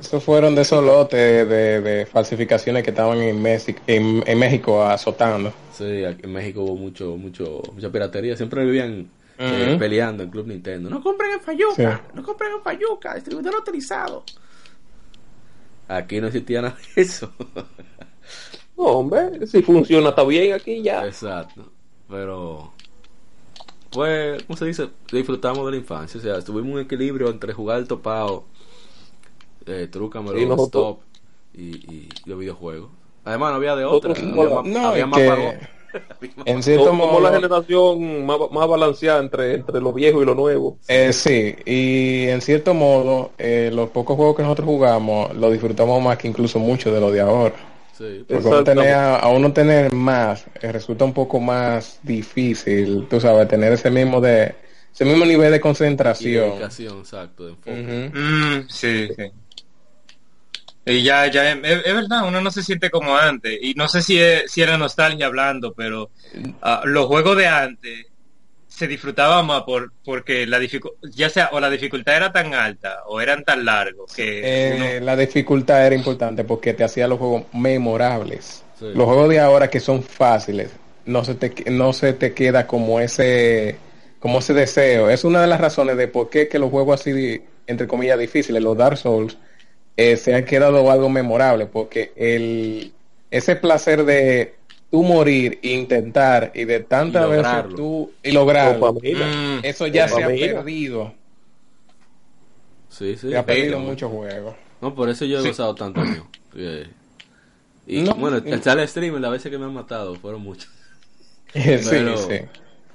Esos fueron de esos lotes de, de falsificaciones que estaban en, México en, en México azotando. Sí, aquí en México hubo mucho, mucho, mucha piratería. Siempre vivían eh, peleando en Club Nintendo. No compren en Fayuca, Sí. no compren en Fayuca, distribuidor autorizado. Aquí no existía nada de eso. No, hombre, si funciona, está bien aquí ya. Exacto. Pero, pues, ¿cómo se dice? Disfrutamos de la infancia. O sea, tuvimos un equilibrio entre jugar el topado, eh, Trúcamelo, Sí, nosotros- Stop y, y los videojuegos. Además, no había de otra. Había No, había más que. [laughs] En cierto Como modo, la generación más, más balanceada entre, entre lo viejo y lo nuevo. eh, sí, y en cierto modo, eh, los pocos juegos que nosotros jugamos lo disfrutamos más que incluso mucho de lo de ahora. Sí, Porque uno tener, a uno tener más eh, resulta un poco más difícil, tú sabes, tener ese mismo de ese mismo nivel de y concentración. dedicación, exacto, de enfoque. Mm, sí, sí. Y ya, ya, es, es verdad, uno no se siente como antes. Y no sé si, es- si era nostalgia hablando, pero ah, los juegos de antes se disfrutaban más por, porque la dificu- ya sea o la dificultad era tan alta o eran tan largos que Eh, la dificultad era importante porque te hacía los juegos memorables. Sí. Los juegos de ahora que son fáciles, no se te no se te queda como ese como ese deseo. Es una de las razones de por qué que los juegos así entre comillas difíciles, los Dark Souls eh, se han quedado algo memorable porque el ese placer de tú morir e intentar y de tantas Y veces tú y lograrlo. Mm, eso ya se ha perdido. Sí, sí. Se ha perdido Sí. muchos juegos. No, por eso yo he gozado tanto mío. [clears throat] Eh, y No, bueno, sí. el sale stream, las veces que me han matado fueron muchas. [laughs] sí, Pero, sí.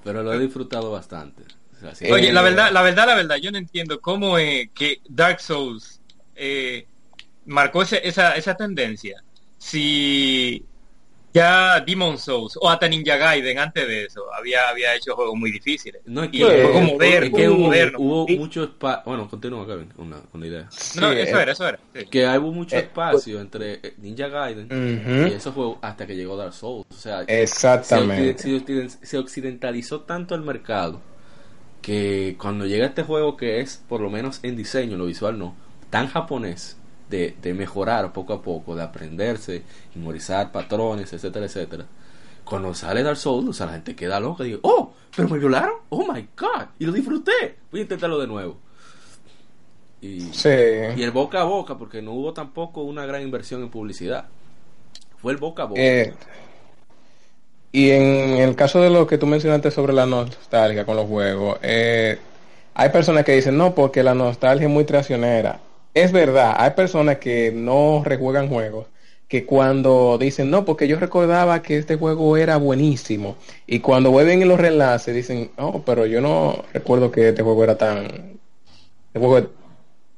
pero lo he disfrutado bastante. O sea, sí. Oye, Eh, la verdad, la verdad, la verdad, yo no entiendo cómo es que Dark Souls eh, marcó ese- esa, esa tendencia. Si ya Demon Souls o hasta Ninja Gaiden antes de eso había, había hecho juegos muy difíciles. No, es y que, el juego es moderno, que hubo, moderno. hubo Sí. mucho espacio. Bueno, continúa, Kevin, con la idea. No, Sí, eso eh, era, eso era. sí. Que hubo mucho Eh, espacio entre eh, Ninja Gaiden y esos juegos hasta que llegó Dark Souls. O sea, Exactamente. Se, occident- se occident- se occidentalizó tanto el mercado que cuando llega este juego que es, por lo menos en diseño, lo visual no, tan japonés, de, de mejorar poco a poco, de aprenderse, memorizar patrones, etcétera, etcétera. Cuando sale Dark Souls, o sea, la gente queda loca y dice, oh, pero me violaron, oh my god, y lo disfruté, voy a intentarlo de nuevo. Y, Sí. y el boca a boca, porque no hubo tampoco una gran inversión en publicidad. Fue el boca a boca. Eh, y en el caso de lo que tú mencionaste sobre la nostalgia con los juegos, eh, hay personas que dicen, no, porque la nostalgia es muy traicionera. Es verdad, hay personas que no rejuegan juegos, que cuando dicen, no, porque yo recordaba que este juego era buenísimo, y cuando vuelven en los relances dicen, no, pero yo no recuerdo que este juego era tan... Este juego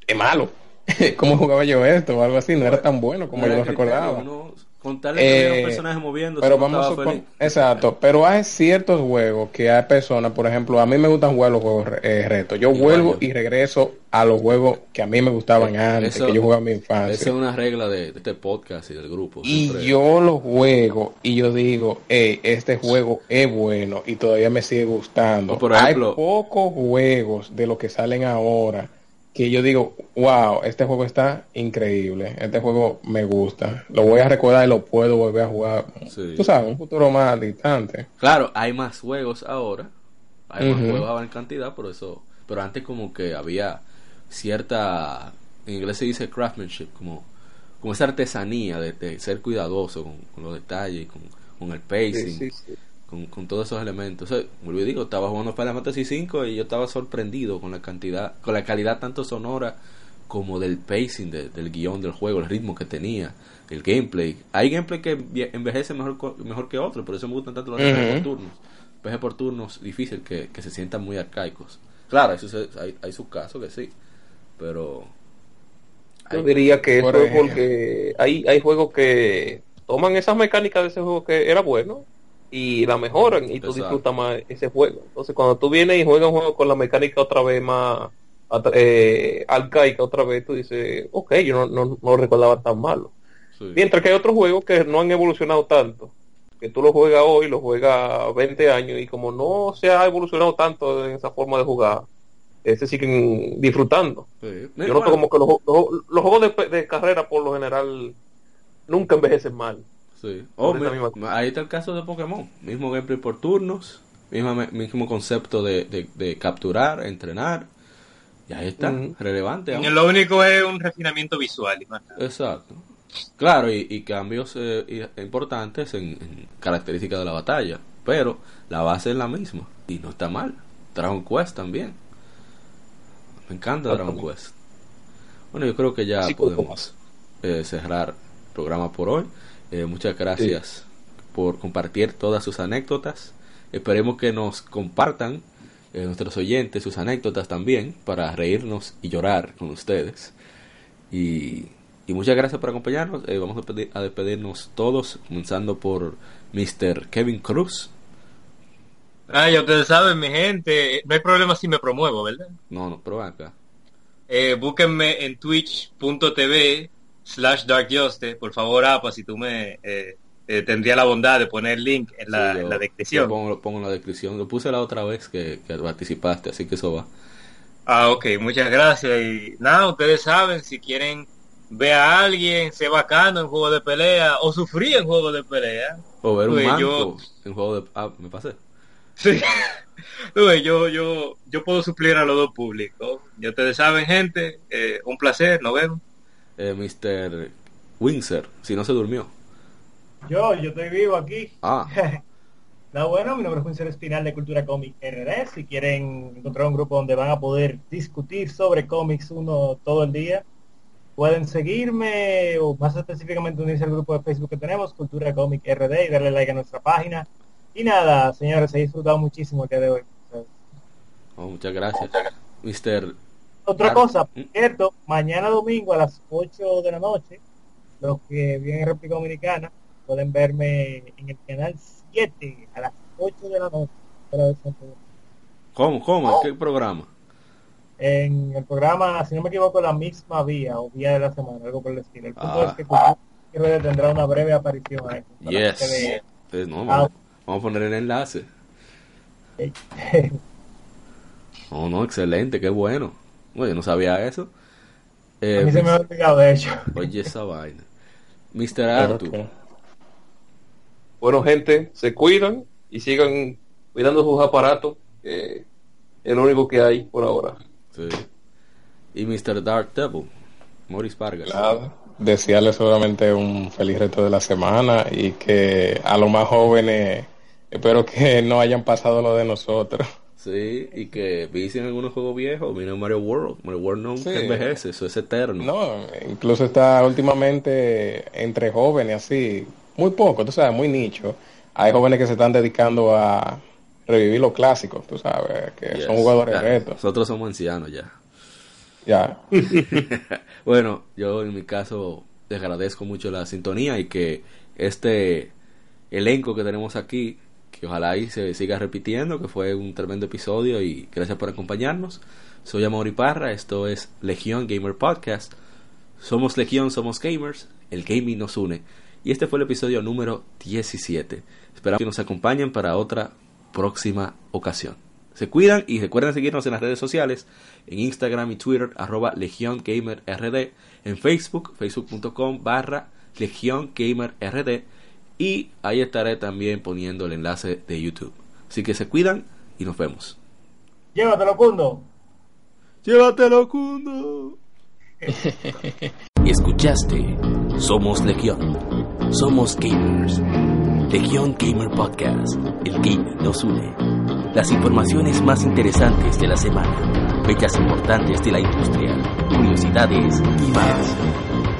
es, malo. [laughs] ¿Cómo jugaba yo esto? O algo así, no era tan bueno como yo lo recordaba. uno- con tal de que hubiera Eh, un personaje moviéndose, pero vamos supon- feliz. exacto pero hay ciertos juegos que hay personas por ejemplo a mí me gustan jugar los juegos eh, retos yo Igual vuelvo yo. y regreso a los juegos que a mí me gustaban Eh, antes que yo jugaba en mi Esa infancia es una regla de, de este podcast y del grupo. y yo lo juego y yo digo hey, este juego es bueno y todavía me sigue gustando por ejemplo- hay pocos juegos de los que salen ahora que yo digo, wow, este juego está increíble, este juego me gusta, lo voy a recordar y lo puedo volver a jugar, Sí. tú sabes, un futuro más distante. Claro, hay más juegos ahora. Hay más juegos ahora en cantidad, por eso. Pero antes, como que había cierta. En inglés se dice craftsmanship, como, como esa artesanía de, de ser cuidadoso con, con los detalles, con, con el pacing. Sí, sí, sí. Con, con todos esos elementos. O sea, vuelvo y digo, estaba jugando Final Fantasy 5 y yo estaba sorprendido con la cantidad, con la calidad tanto sonora como del pacing de- del guion del juego, el ritmo que tenía, el gameplay. Hay gameplay que enve- envejece mejor mejor que otro, por eso me gustan tanto los RPG por turnos. RPG por turnos difícil que, que se sientan muy arcaicos. Claro, eso se- hay, hay sus casos que sí, pero Yo diría que eso es porque hay, hay juegos que toman esas mecánicas de ese juego que era bueno y la mejoran y tú Exacto. disfrutas más ese juego. Entonces cuando tú vienes y juegas un juego con la mecánica otra vez más eh, arcaica otra vez, tú dices, ok, yo no, no, no lo recordaba tan malo. sí. Mientras que hay otros juegos que no han evolucionado tanto, que tú lo juegas hoy, lo juegas 20 años y como no se ha evolucionado tanto en esa forma de jugar, se siguen disfrutando. Sí. Yo noto Bueno, como que los, los- los juegos de, de carrera por lo general nunca envejecen mal. Sí. Oh, mi- ahí está el caso de Pokémon. Mismo gameplay por turnos. Mismo, mismo concepto de, de, de capturar, entrenar. Y ahí está. Relevante. aún. Lo único es un refinamiento visual. y más nada. Exacto. Claro, y, y cambios eh, importantes en, en características de la batalla. Pero la base es la misma. Y no está mal. Dragon Quest también. Me encanta Dragon Quest. Bueno, yo creo que ya Sí, podemos eh, cerrar el programa por hoy. Eh, muchas gracias por compartir todas sus anécdotas. Esperemos que nos compartan eh, nuestros oyentes sus anécdotas también para reírnos y llorar con ustedes. Y, y muchas gracias por acompañarnos. Eh, vamos a, pedir- a despedirnos todos, comenzando por Mr. Kevin Cruz. Ah, ya ustedes saben, mi gente, no hay problema si me promuevo, ¿verdad? No, no, pero ven acá. Eh, búsquenme en twitch.tv slash darkjuste. Por favor, APA, si tú me eh, eh, tendría la bondad de poner el link en la, Sí, yo- en la Yo descripción. pongo, lo pongo en la descripción. Lo puse la otra vez que, que participaste, así que eso va. Ah, ok, muchas gracias. Y nada, ustedes saben, si quieren ver a alguien, ser bacano en juego de pelea o sufrir en juego de pelea. O ver un Pues manco yo- en juego de... Ah, me pasé. Sí. Ves, [laughs] yo, yo, yo puedo suplir a los dos públicos. Ya ustedes saben, gente, eh, un placer, nos vemos. Eh, Mr. Windsor, si no se durmió. Yo, yo estoy vivo aquí. Ah, [laughs] No, bueno, mi nombre es Winsor Espinal de Cultura Cómic RD. Si quieren encontrar un grupo donde van a poder discutir sobre cómics uno todo el día, pueden seguirme o más específicamente unirse al grupo de Facebook que tenemos, Cultura Cómic RD, y darle like a nuestra página. Y nada, señores, he disfrutado muchísimo el día de hoy. oh, muchas gracias. Mr. Otra Claro. cosa, por cierto, mañana domingo a las 8 de la noche, los que viven en República Dominicana pueden verme en el canal 7 a las 8 de la noche. ¿Cómo? ¿Cómo? ¿Qué programa? En el programa, si no me equivoco, la misma vía o vía de la semana, algo por el estilo. El punto Ah. es que Cultura tendrá una breve aparición ahí. Yes. Entonces, no, Ah. vamos, vamos a poner el enlace. [laughs] Oh, no, excelente, qué bueno. Bueno, yo no sabía eso. Eh, a mí se me ha olvidado, de hecho. Oye, esa [laughs] vaina. Mr. Arthur. Bueno, gente, se cuidan y sigan cuidando sus aparatos, que es lo único que hay por ahora. Sí. Y Mr. Dark Devil. Maurice Vargas. Nada, desearles solamente un feliz resto de la semana y que a los más jóvenes espero que no hayan pasado lo de nosotros. Sí, y que visten algunos juegos viejos. Mira Mario World. Mario World no Sí. envejece, eso es eterno. No, incluso está últimamente entre jóvenes así, muy poco, tú sabes, muy nicho. Hay jóvenes que se están dedicando a revivir los clásicos, tú sabes, que Yes. son jugadores retos. Nosotros somos ancianos ya. Ya, [laughs] [laughs] bueno, yo en mi caso les agradezco mucho la sintonía y que este elenco que tenemos aquí, ojalá y se siga repitiendo, que fue un tremendo episodio y gracias por acompañarnos. Soy Amaury Parra, esto es Legión Gamer Podcast. Somos Legión, somos gamers, el gaming nos une. Y este fue el episodio número 17. Esperamos que nos acompañen para otra próxima ocasión. Se cuidan y recuerden seguirnos en las redes sociales, en Instagram y Twitter, arroba Legión Gamer RD, en Facebook, facebook.com barra Legión Gamer RD, y ahí estaré también poniendo el enlace de YouTube. Así que se cuidan y nos vemos. Llévatelo, Cundo. ¡Llévatelo, Kundo! [laughs] Escuchaste Somos Legión. Somos gamers. Legión Gamer Podcast. El gaming nos une. Las informaciones más interesantes de la semana. Fechas importantes de la industria. Curiosidades y más.